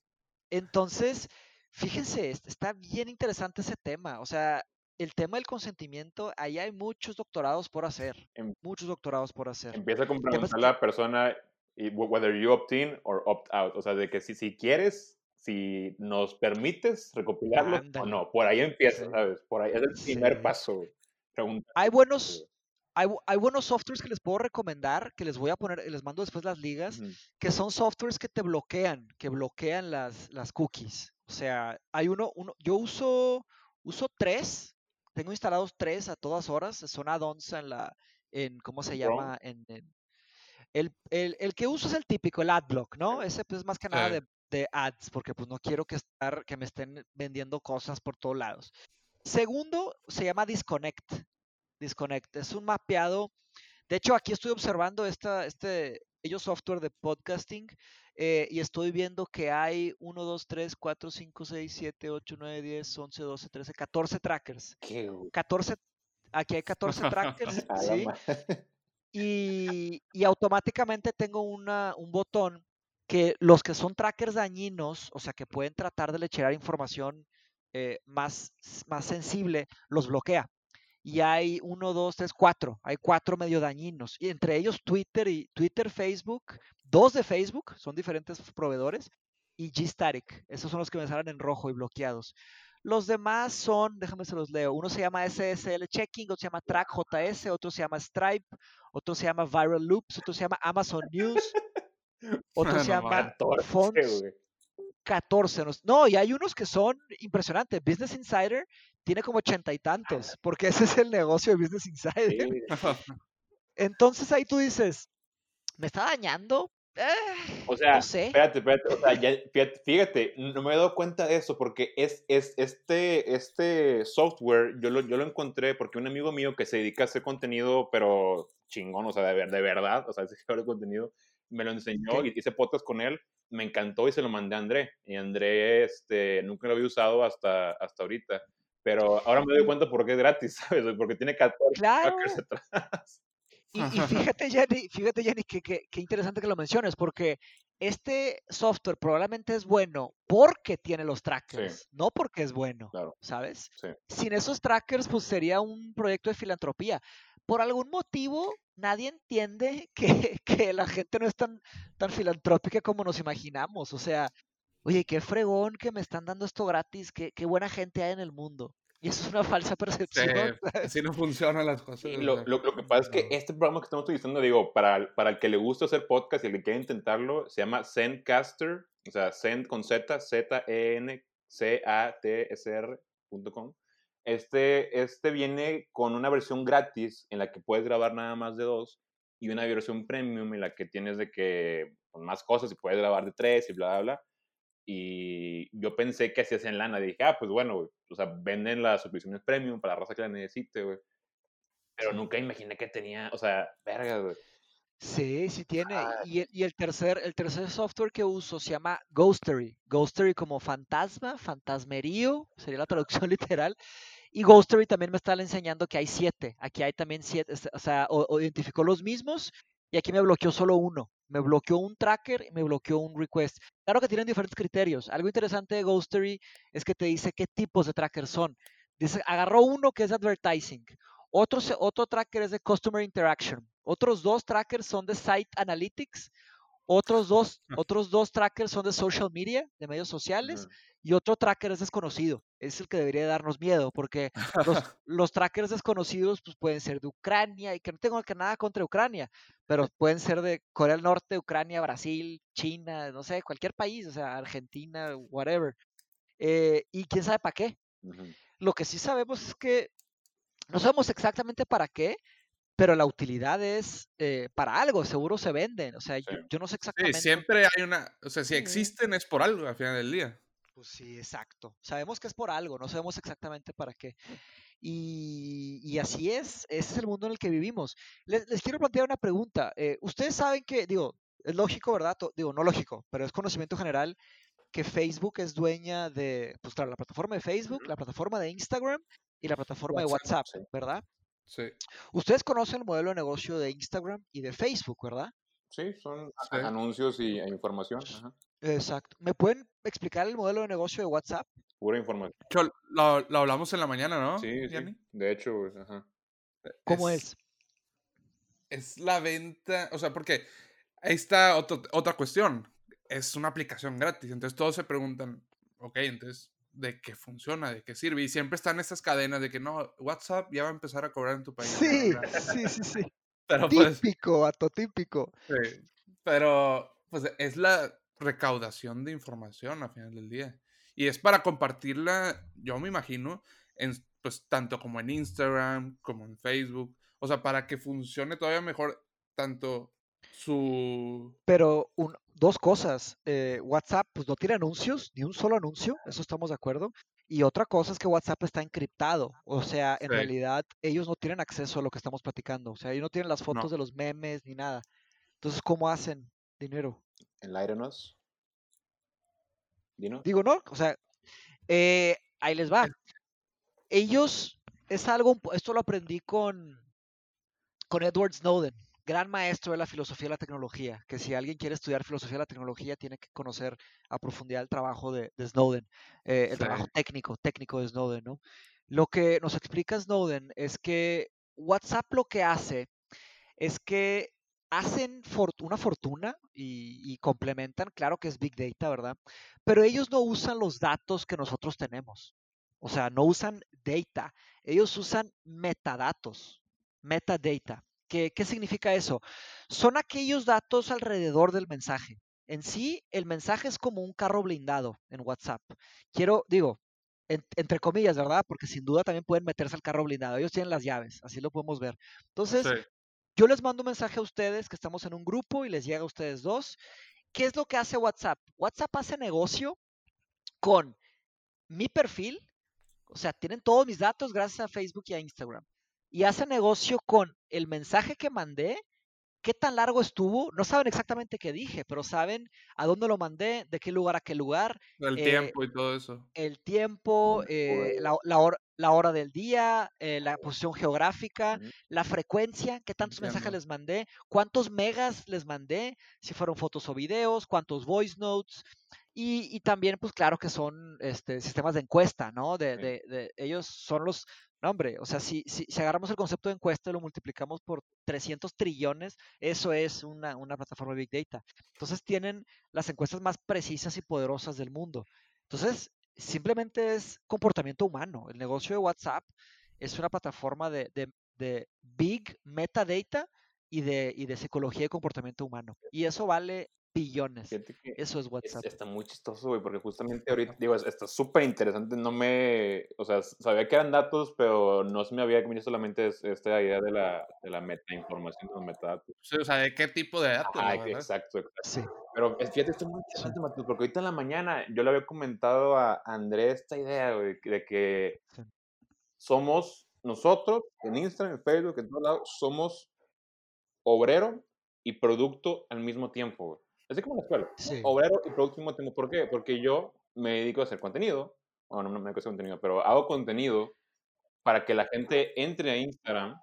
Entonces, fíjense, está bien interesante ese tema. O sea, el tema del consentimiento, ahí hay muchos doctorados por hacer. Em muchos doctorados por hacer. Empieza con preguntar a la persona whether you opt in or opt out. O sea, de que si, si quieres si nos permites recopilarlo o no. Por ahí empieza, ¿sabes? Por ahí es el primer paso. Hay buenos, hay, hay, buenos softwares que les puedo recomendar, que les voy a poner, les mando después las ligas, que son softwares que te bloquean, que bloquean las, las cookies. O sea, hay uno, uno, yo uso, uso tres, tengo instalados tres a todas horas, son add-ons en la, en, ¿cómo se llama? En, el, el, el, que uso es el típico, el AdBlock, ¿no? Ese pues más que nada de de ads, porque pues no quiero que, estar, que me estén vendiendo cosas por todos lados. Segundo, se llama Disconnect. Disconnect es un mapeado. De hecho, aquí estoy observando esta, este ellos software de podcasting eh, y estoy viendo que hay 1, 2, 3, 4, 5, 6, 7, 8, 9, 10, 11, 12, 13, 14 trackers. 14, aquí hay 14 trackers, ¿sí? Y, y, automáticamente tengo una, un botón que los que son trackers dañinos, o sea, que pueden tratar de lechear información eh, más, más sensible, los bloquea. Y hay uno, dos, tres, cuatro. Hay cuatro medio dañinos. Y entre ellos Twitter y Twitter, Facebook, dos de Facebook, son diferentes proveedores, y Gstatic. Esos son los que me salen en rojo y bloqueados. Los demás son, déjame se los leo. Uno se llama SSL Checking, otro se llama TrackJS, otro se llama Stripe, otro se llama Viral Loops, otro se llama Amazon News. Otro se llama 14, 14. No, y hay unos que son impresionantes. Business Insider tiene como ochenta y tantos, porque ese es el negocio de Business Insider. Entonces ahí tú dices, ¿me está dañando? Eh, o sea, espérate, espérate, o sea, fíjate, no me he dado cuenta de eso porque es, es este, este software, yo lo, yo lo encontré porque un amigo mío que se dedica a hacer contenido, pero chingón, o sea, de, de verdad, o sea, ese de contenido, me lo enseñó y hice podcast con él, me encantó y se lo mandé a André. Y André este, nunca lo había usado hasta, hasta ahorita. Pero ahora me doy cuenta por qué es gratis, ¿sabes? Porque tiene 14 claro. atrás. Y, y, fíjate, Jenny, fíjate, Jenny, que, que, interesante que lo menciones, porque este software probablemente es bueno porque tiene los trackers, no porque es bueno, ¿sabes? Sin esos trackers, pues sería un proyecto de filantropía por algún motivo nadie entiende que, la gente no es tan, tan filantrópica como nos imaginamos. O sea, oye, qué fregón que me están dando esto gratis, qué, qué buena gente hay en el mundo. Y eso es una falsa percepción. Sí, no funcionan las cosas. lo, lo, que pasa es que este programa que estamos utilizando, digo, para, para el que le gusta hacer podcast y el que quiere intentarlo, se llama Zencaster, o sea, Zen con Z, Z-E-N-C-A-T-S-R.com. Este, este viene con una versión gratis en la que puedes grabar nada más de dos y una versión premium en la que tienes de que con más cosas y puedes grabar de tres y bla, bla, bla. Y yo pensé que así hacían lana. Dije, ah, pues bueno, o sea, venden las suscripciones premium para la raza que la necesite, güey. Pero nunca imaginé que tenía, o sea, verga, güey. Sí, sí tiene. Y, el, y el tercer, el tercer software que uso se llama Ghostery. Ghostery como fantasma, fantasmerío, sería la traducción literal. Y Ghostery también me está enseñando que hay siete. Aquí hay también siete, o sea, o, identificó los mismos y aquí me bloqueó solo uno. Me bloqueó un tracker y me bloqueó un request. Claro que tienen diferentes criterios. Algo interesante de Ghostery es que te dice qué tipos de trackers son. Dice, agarró uno que es advertising, otro, otro tracker es de customer interaction, otros dos trackers son de site analytics, otros dos, otros dos trackers son de social media, de medios sociales, y otro tracker es desconocido. Es el que debería darnos miedo, porque los, trackers desconocidos pues, pueden ser de Ucrania, y que no tengo nada contra Ucrania, pero pueden ser de Corea del Norte, Ucrania, Brasil, China, no sé, cualquier país, o sea, Argentina, whatever. Eh, y quién sabe para qué. Lo que sí sabemos es que no sabemos exactamente para qué, pero la utilidad es eh, para algo, seguro se venden. O sea, yo, no sé exactamente. Sí, siempre hay una. O sea, si existen es por algo al final del día. Pues sí, exacto. Sabemos que es por algo, no sabemos exactamente para qué. Y, así es, ese es el mundo en el que vivimos. Les, quiero plantear una pregunta. Eh, ustedes saben que, digo, es lógico, ¿verdad? Digo, no lógico, pero es conocimiento general que Facebook es dueña de, pues claro, la plataforma de Facebook, la plataforma de Instagram y la plataforma de WhatsApp, ¿verdad? Sí. Ustedes conocen el modelo de negocio de Instagram y de Facebook, ¿verdad? Sí, son anuncios y, e información. Exacto. ¿Me pueden explicar el modelo de negocio de WhatsApp? Pura información. Lo, lo hablamos en la mañana, ¿no? Sí, sí. De hecho, ajá. ¿Cómo es, es? la venta, o sea, porque ahí está otra cuestión. Es una aplicación gratis, entonces todos se preguntan, ok, entonces de que funciona, de que sirve. Y siempre están estas cadenas de que no, WhatsApp ya va a empezar a cobrar en tu país. Sí, sí, sí, sí. Pero pues típico, pues, típico. Sí, pero pues es la recaudación de información al final del día. Y es para compartirla, yo me imagino, en, pues tanto como en Instagram, como en Facebook. O sea, para que funcione todavía mejor tanto su... Pero dos cosas. Eh, WhatsApp pues no tiene anuncios, ni un solo anuncio, eso estamos de acuerdo. Y otra cosa es que WhatsApp está encriptado. O sea, en realidad ellos no tienen acceso a lo que estamos platicando. O sea, ellos no tienen las fotos de los memes ni nada. Entonces, ¿cómo hacen dinero? Enlightenos. ¿Dino? Digo, no. O sea, eh, ahí les va. Ellos, es algo, esto lo aprendí con, con Edward Snowden gran maestro de la filosofía de la tecnología, que si alguien quiere estudiar filosofía de la tecnología tiene que conocer a profundidad el trabajo de, Snowden, eh, el trabajo técnico, técnico de Snowden, ¿no? Lo que nos explica Snowden es que WhatsApp lo que hace es que hacen una fortuna y, y, complementan, claro que es Big Data, ¿verdad? Pero ellos no usan los datos que nosotros tenemos. O sea, no usan data, ellos usan metadatos, metadata. ¿Qué, significa eso? Son aquellos datos alrededor del mensaje. En sí, el mensaje es como un carro blindado en WhatsApp. Quiero, digo, entre comillas, ¿verdad? Porque sin duda también pueden meterse al carro blindado. Ellos tienen las llaves, así lo podemos ver. Entonces, yo les mando un mensaje a ustedes que estamos en un grupo y les llega a ustedes dos. ¿Qué es lo que hace WhatsApp? WhatsApp hace negocio con mi perfil, o sea, tienen todos mis datos gracias a Facebook y a Instagram y hace negocio con el mensaje que mandé, qué tan largo estuvo, no saben exactamente qué dije, pero saben a dónde lo mandé, de qué lugar a qué lugar. El tiempo y todo eso. El tiempo, eh, la, la, hora, del día, eh, la posición geográfica, la frecuencia, qué tantos mensajes les mandé, cuántos megas les mandé, si fueron fotos o videos, cuántos voice notes. Y, también, pues claro que son este, sistemas de encuesta, ¿no? De, de, ellos son los hombre, o sea, si, si, agarramos el concepto de encuesta y lo multiplicamos por 300 trillones, eso es una, plataforma de Big Data. Entonces tienen las encuestas más precisas y poderosas del mundo. Entonces, simplemente es comportamiento humano. El negocio de WhatsApp es una plataforma de, de, de big metadata y de, y de psicología y comportamiento humano. Y eso vale billones. Eso es WhatsApp. está muy chistoso, güey, porque justamente ahorita, digo, está súper interesante. No me, o sea, sabía que eran datos, pero no se me había venido solamente esta idea de la, de la metainformación, de los metadatos. Sí, o sea, ¿de qué tipo de datos? Ah, exacto, exacto. Sí. Pero fíjate, esto es muy interesante, Matheus, porque ahorita en la mañana yo le había comentado a Andrés esta idea, güey, de que somos nosotros, en Instagram, en Facebook, en todos lados, somos obrero y producto al mismo tiempo, güey. Así como en la escuela. Obrero y producto al mismo tiempo. ¿Por qué? Porque yo me dedico a hacer contenido. Bueno, no me dedico a hacer contenido, pero hago contenido para que la gente entre a Instagram,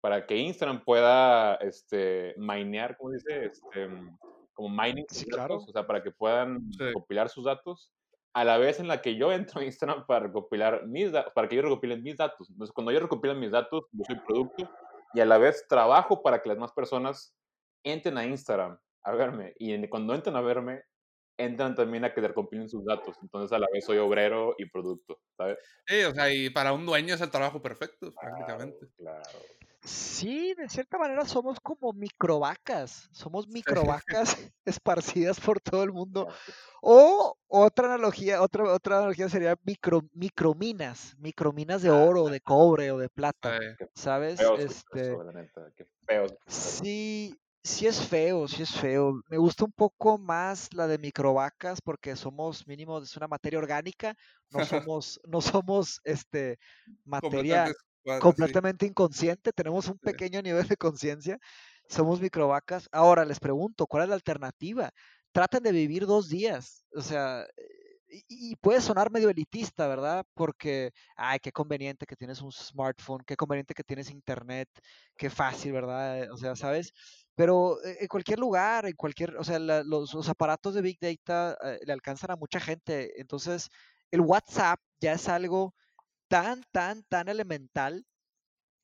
para que Instagram pueda este, minear, ¿cómo dice? Este, como mining sí, claro. o sea, para que puedan recopilar sus datos, a la vez en la que yo entro a Instagram para recopilar mis datos, para que ellos recopilen mis datos. Entonces, cuando ellos recopilan mis datos, yo soy producto y a la vez trabajo para que las más personas entren a Instagram a verme. Y cuando entran a verme, entran también a que recompilen sus datos. Entonces a la vez soy obrero y producto, ¿sabes? Sí, o sea, y para un dueño es el trabajo perfecto, prácticamente. Claro. Sí, de cierta manera somos como microvacas, somos microvacas esparcidas por todo el mundo. O otra analogía, otra, otra analogía sería micro, microminas, microminas de oro, de cobre o de plata, ¿sabes? este, Sí, sí es feo, sí es feo. Me gusta un poco más la de microvacas porque somos mínimo, es una materia orgánica, no somos, no somos este materia completamente inconsciente, tenemos un pequeño nivel de conciencia, somos microvacas. Ahora les pregunto, ¿cuál es la alternativa? Traten de vivir dos días, o sea, y, puede sonar medio elitista, ¿verdad? Porque, ay, qué conveniente que tienes un smartphone, qué conveniente que tienes internet, qué fácil, ¿verdad? O sea, ¿sabes? Pero eh, en cualquier lugar, en cualquier, o sea, los, aparatos de Big Data eh, le alcanzan a mucha gente. Entonces, el WhatsApp ya es algo tan, tan, tan elemental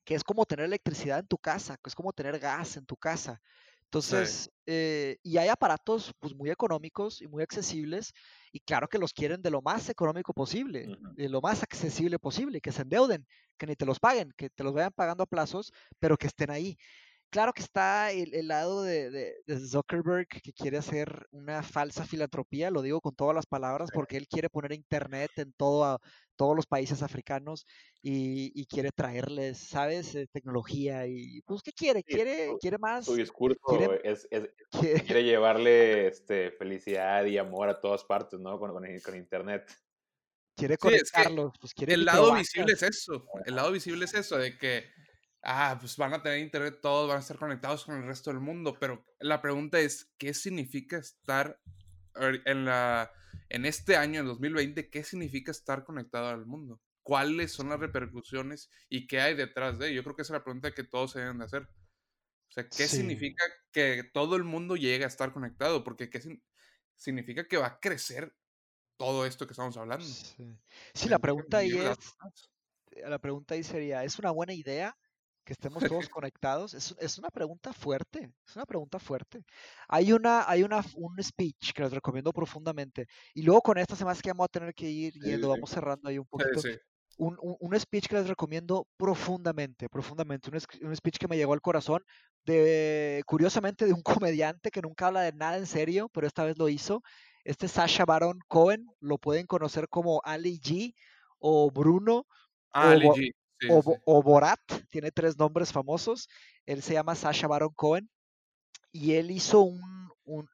que es como tener electricidad en tu casa, que es como tener gas en tu casa. Entonces, eh, y hay aparatos pues, muy económicos y muy accesibles, y claro que los quieren de lo más económico posible, de lo más accesible posible, que se endeuden, que ni te los paguen, que te los vayan pagando a plazos, pero que estén ahí claro que está el, lado de, Zuckerberg que quiere hacer una falsa filantropía, lo digo con todas las palabras, porque él quiere poner internet en todo, todos los países africanos y, quiere traerles, ¿sabes? Eh, tecnología y, pues, ¿qué quiere? Quiere, quiere más. Su discurso es, quiere, llevarle este, felicidad y amor a todas partes, ¿no? Con, con, internet. Quiere conectarlos, pues quiere. El lado visible es eso, el lado visible es eso, de que ah, pues van a tener internet todos, van a estar conectados con el resto del mundo, pero la pregunta es, ¿qué significa estar en, la, en este año, en 2020, qué significa estar conectado al mundo? ¿Cuáles son las repercusiones y qué hay detrás de? Yo creo que esa es la pregunta que todos se deben de hacer. O sea, ¿qué significa que todo el mundo llegue a estar conectado? Porque ¿qué significa que va a crecer todo esto que estamos hablando? Sí, la pregunta ahí es, la pregunta ahí sería, ¿es una buena idea que estemos todos conectados? Es, es, una pregunta fuerte, es una pregunta fuerte. Hay una, hay una, un speech que les recomiendo profundamente. Y luego con esta semana que vamos a tener que ir yendo, vamos cerrando ahí un poquito. Un, un, speech que les recomiendo profundamente, profundamente. Un, un, speech que me llegó al corazón, de, curiosamente, de un comediante que nunca habla de nada en serio, pero esta vez lo hizo. Este Sasha Baron Cohen, lo pueden conocer como Ali G o Bruno. Ah, Ali G o, Borat, tiene tres nombres famosos. Él se llama Sasha Baron Cohen y él hizo un,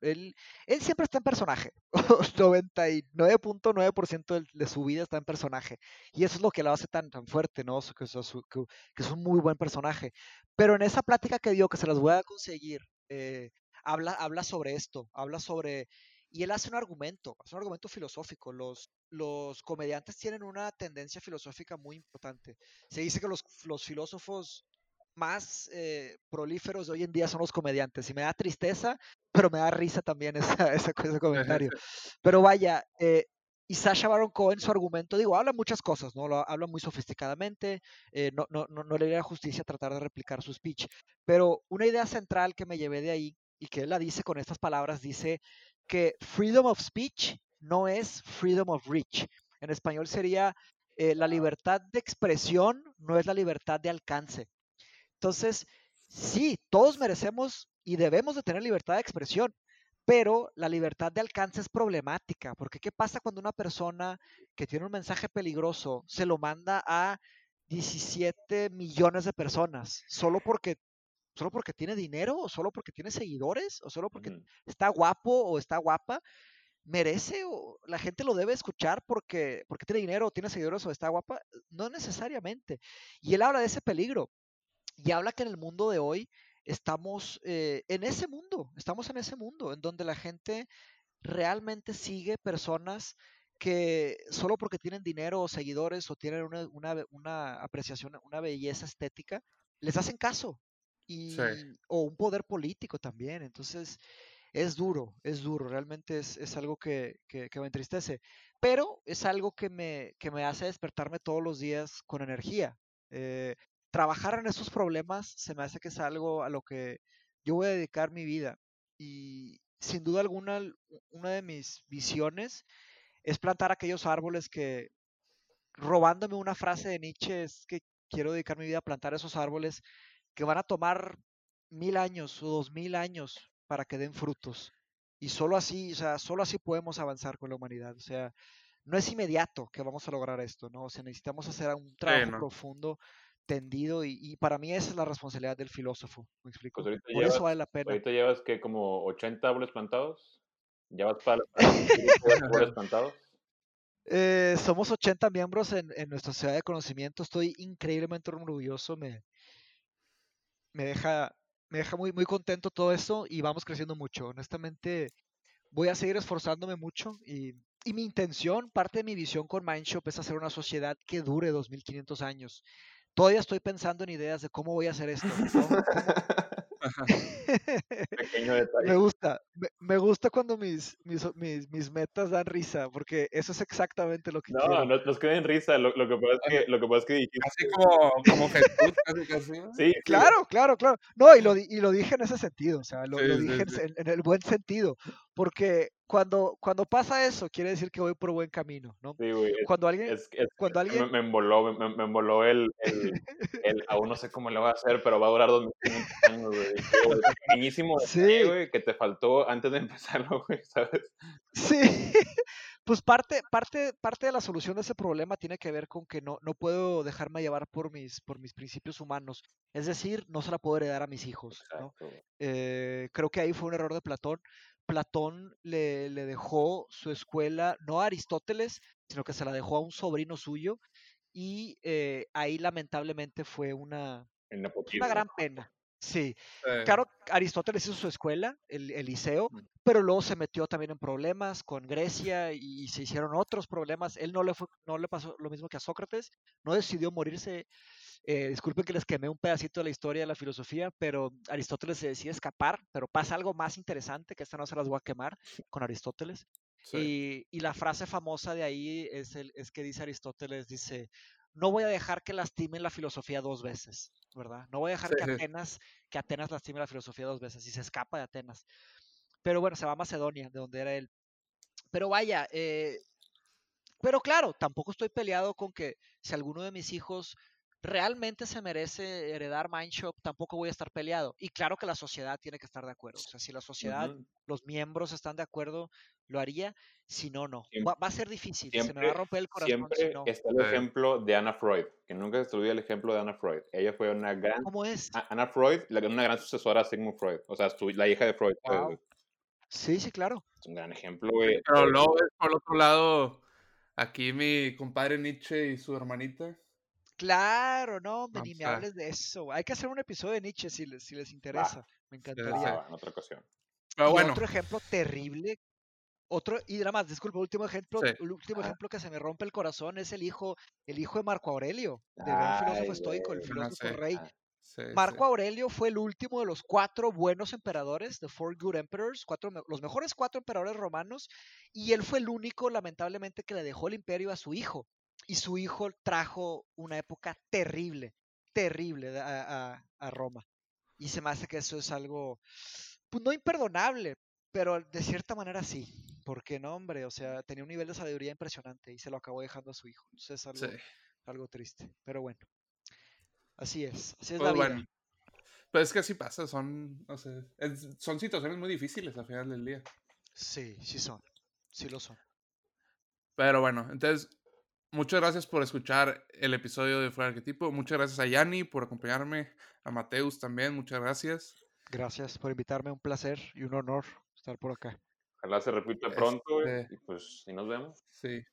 él, él, siempre está en personaje. 99.9% de, su vida está en personaje. Y eso es lo que lo hace tan, tan fuerte, ¿no? Que, que, es un muy buen personaje. Pero en esa plática que dio, que se las voy a conseguir, eh, habla, habla sobre esto, habla sobre y él hace un argumento, hace un argumento filosófico. Los, los comediantes tienen una tendencia filosófica muy importante. Se dice que los, los filósofos más eh, prolíferos de hoy en día son los comediantes. Y me da tristeza, pero me da risa también esa, ese comentario. Pero vaya, eh, y Sasha Baron Cohen, su argumento, digo, habla muchas cosas, ¿no? Lo habla muy sofisticadamente, eh, no, no, no, no le da justicia tratar de replicar su speech. Pero una idea central que me llevé de ahí, y que él la dice con estas palabras, dice, que freedom of speech no es freedom of reach. En español sería eh, la libertad de expresión no es la libertad de alcance. Entonces, sí, todos merecemos y debemos de tener libertad de expresión, pero la libertad de alcance es problemática, porque ¿qué pasa cuando una persona que tiene un mensaje peligroso se lo manda a 17 millones de personas solo porque solo porque tiene dinero o solo porque tiene seguidores o solo porque está guapo o está guapa? merece o la gente lo debe escuchar porque, porque tiene dinero o tiene seguidores o está guapa, no necesariamente. Y él habla de ese peligro y habla que en el mundo de hoy estamos eh, en ese mundo, estamos en ese mundo en donde la gente realmente sigue personas que solo porque tienen dinero o seguidores o tienen una, apreciación, una belleza estética, les hacen caso. O un poder político también. Entonces, es duro, es duro, realmente es, algo que, me entristece, pero es algo que me, que me hace despertarme todos los días con energía. Eh, trabajar en esos problemas se me hace que es algo a lo que yo voy a dedicar mi vida. Y sin duda alguna, una de mis visiones es plantar aquellos árboles que, robándome una frase de Nietzsche, es que quiero dedicar mi vida a plantar esos árboles que van a tomar mil años o dos mil años para que den frutos. Y solo así, o sea, solo así podemos avanzar con la humanidad. O sea, no es inmediato que vamos a lograr esto, ¿no? O sea, necesitamos hacer un trabajo profundo, tendido, y, para mí esa es la responsabilidad del filósofo, ¿me explico? Pues Por eso vale la pena. Ahorita llevas que como 80 árboles plantados, ¿ya vas para, árboles plantados? Eh, somos 80 miembros en, en, nuestra sociedad de conocimiento, estoy increíblemente orgulloso, me, me deja me deja muy, muy contento todo eso y vamos creciendo mucho. Honestamente, voy a seguir esforzándome mucho y, y mi intención, parte de mi visión con Mindshop es hacer una sociedad que dure 2500 años. Todavía estoy pensando en ideas de cómo voy a hacer esto. Pequeño detalle. Me gusta, me, gusta cuando mis, mis, mis, metas dan risa, porque eso es exactamente lo que no, quiero. No, nos queden risa, lo, lo, que pasa es que, lo que pasa es que dijiste... Así como, como Jesús, casi, casi. Sí, claro, claro, claro. No, y lo, y lo dije en ese sentido, o sea, lo, dije En, en, el buen sentido, porque cuando, cuando pasa eso, quiere decir que voy por buen camino, ¿no? Sí, güey. Cuando alguien... cuando alguien... Me, emboló, me, me emboló el, el, el, aún no sé cómo lo va a hacer, pero va a durar 2500 años, güey. Pequeñísimo sí. güey, que te faltó antes de empezarlo, güey, ¿sabes? Sí. Pues parte, parte, parte de la solución de ese problema tiene que ver con que no, no puedo dejarme llevar por mis, por mis principios humanos. Es decir, no se la puedo heredar a mis hijos. ¿no? Eh, creo que ahí fue un error de Platón. Platón le, le, dejó su escuela no a Aristóteles, sino que se la dejó a un sobrino suyo y eh, ahí lamentablemente fue una, una gran pena. Sí, claro, Aristóteles hizo su escuela, el, el, liceo, pero luego se metió también en problemas con Grecia y, se hicieron otros problemas. Él no le, fue, no le pasó lo mismo que a Sócrates, no decidió morirse. Eh, disculpen que les quemé un pedacito de la historia de la filosofía, pero Aristóteles se decide escapar, pero pasa algo más interesante, que esta no se las voy a quemar con Aristóteles. Y, y, la frase famosa de ahí es, el, es que dice Aristóteles, dice, no voy a dejar que lastimen la filosofía dos veces, ¿verdad? No voy a dejar que, Atenas, que Atenas lastime la filosofía dos veces y se escapa de Atenas. Pero bueno, se va a Macedonia, de donde era él. Pero vaya, eh, pero claro, tampoco estoy peleado con que si alguno de mis hijos realmente se merece heredar Mindshop, tampoco voy a estar peleado. Y claro que la sociedad tiene que estar de acuerdo. O sea, si la sociedad, los miembros están de acuerdo, lo haría. Si no, no. Va, a ser difícil. se me va a romper el corazón. Siempre está el ejemplo de Anna Freud, que nunca se olvida el ejemplo de Anna Freud. Ella fue una gran. ¿Cómo es? Anna Freud, una gran sucesora de Sigmund Freud. O sea, la hija de Freud. Sí, sí, claro. Es un gran ejemplo, Pero luego, por otro lado, aquí mi compadre Nietzsche y su hermanita. Claro, no, ni me hables de eso. Hay que hacer un episodio de Nietzsche si les, si les interesa. me encantaría. en otra ocasión. Pero bueno. Otro ejemplo terrible. Otro, y nada más, disculpe, último ejemplo, el último ejemplo que se me rompe el corazón es el hijo, el hijo de Marco Aurelio, del filósofo estoico, el filósofo rey. Ah, Marco Aurelio fue el último de los cuatro buenos emperadores, the four good emperors, cuatro, los mejores cuatro emperadores romanos, y él fue el único, lamentablemente, que le dejó el imperio a su hijo y su hijo trajo una época terrible, terrible a, Roma. Y se me hace que eso es algo, pues no imperdonable, pero de cierta manera sí, porque no, hombre, o sea, tenía un nivel de sabiduría impresionante y se lo acabó dejando a su hijo. Entonces es algo, algo triste, pero bueno. Así es, así es la pues vida. Pues es que así pasa, son, no sé, son situaciones muy difíciles al final del día. Sí, sí son, sí lo son. Pero bueno, entonces, muchas gracias por escuchar el episodio de Fuera Arquetipo. Muchas gracias a Yanni por acompañarme, a Mateus también, muchas gracias. Gracias por invitarme, un placer y un honor estar por acá. Ojalá se repita pronto, este y pues, y nos vemos. Sí.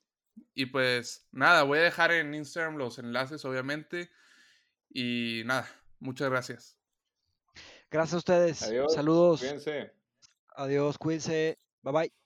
Y pues, nada, voy a dejar en Instagram los enlaces, obviamente. Y nada, muchas gracias. Gracias a ustedes. Saludos. Cuídense. Adiós, cuídense. Bye bye.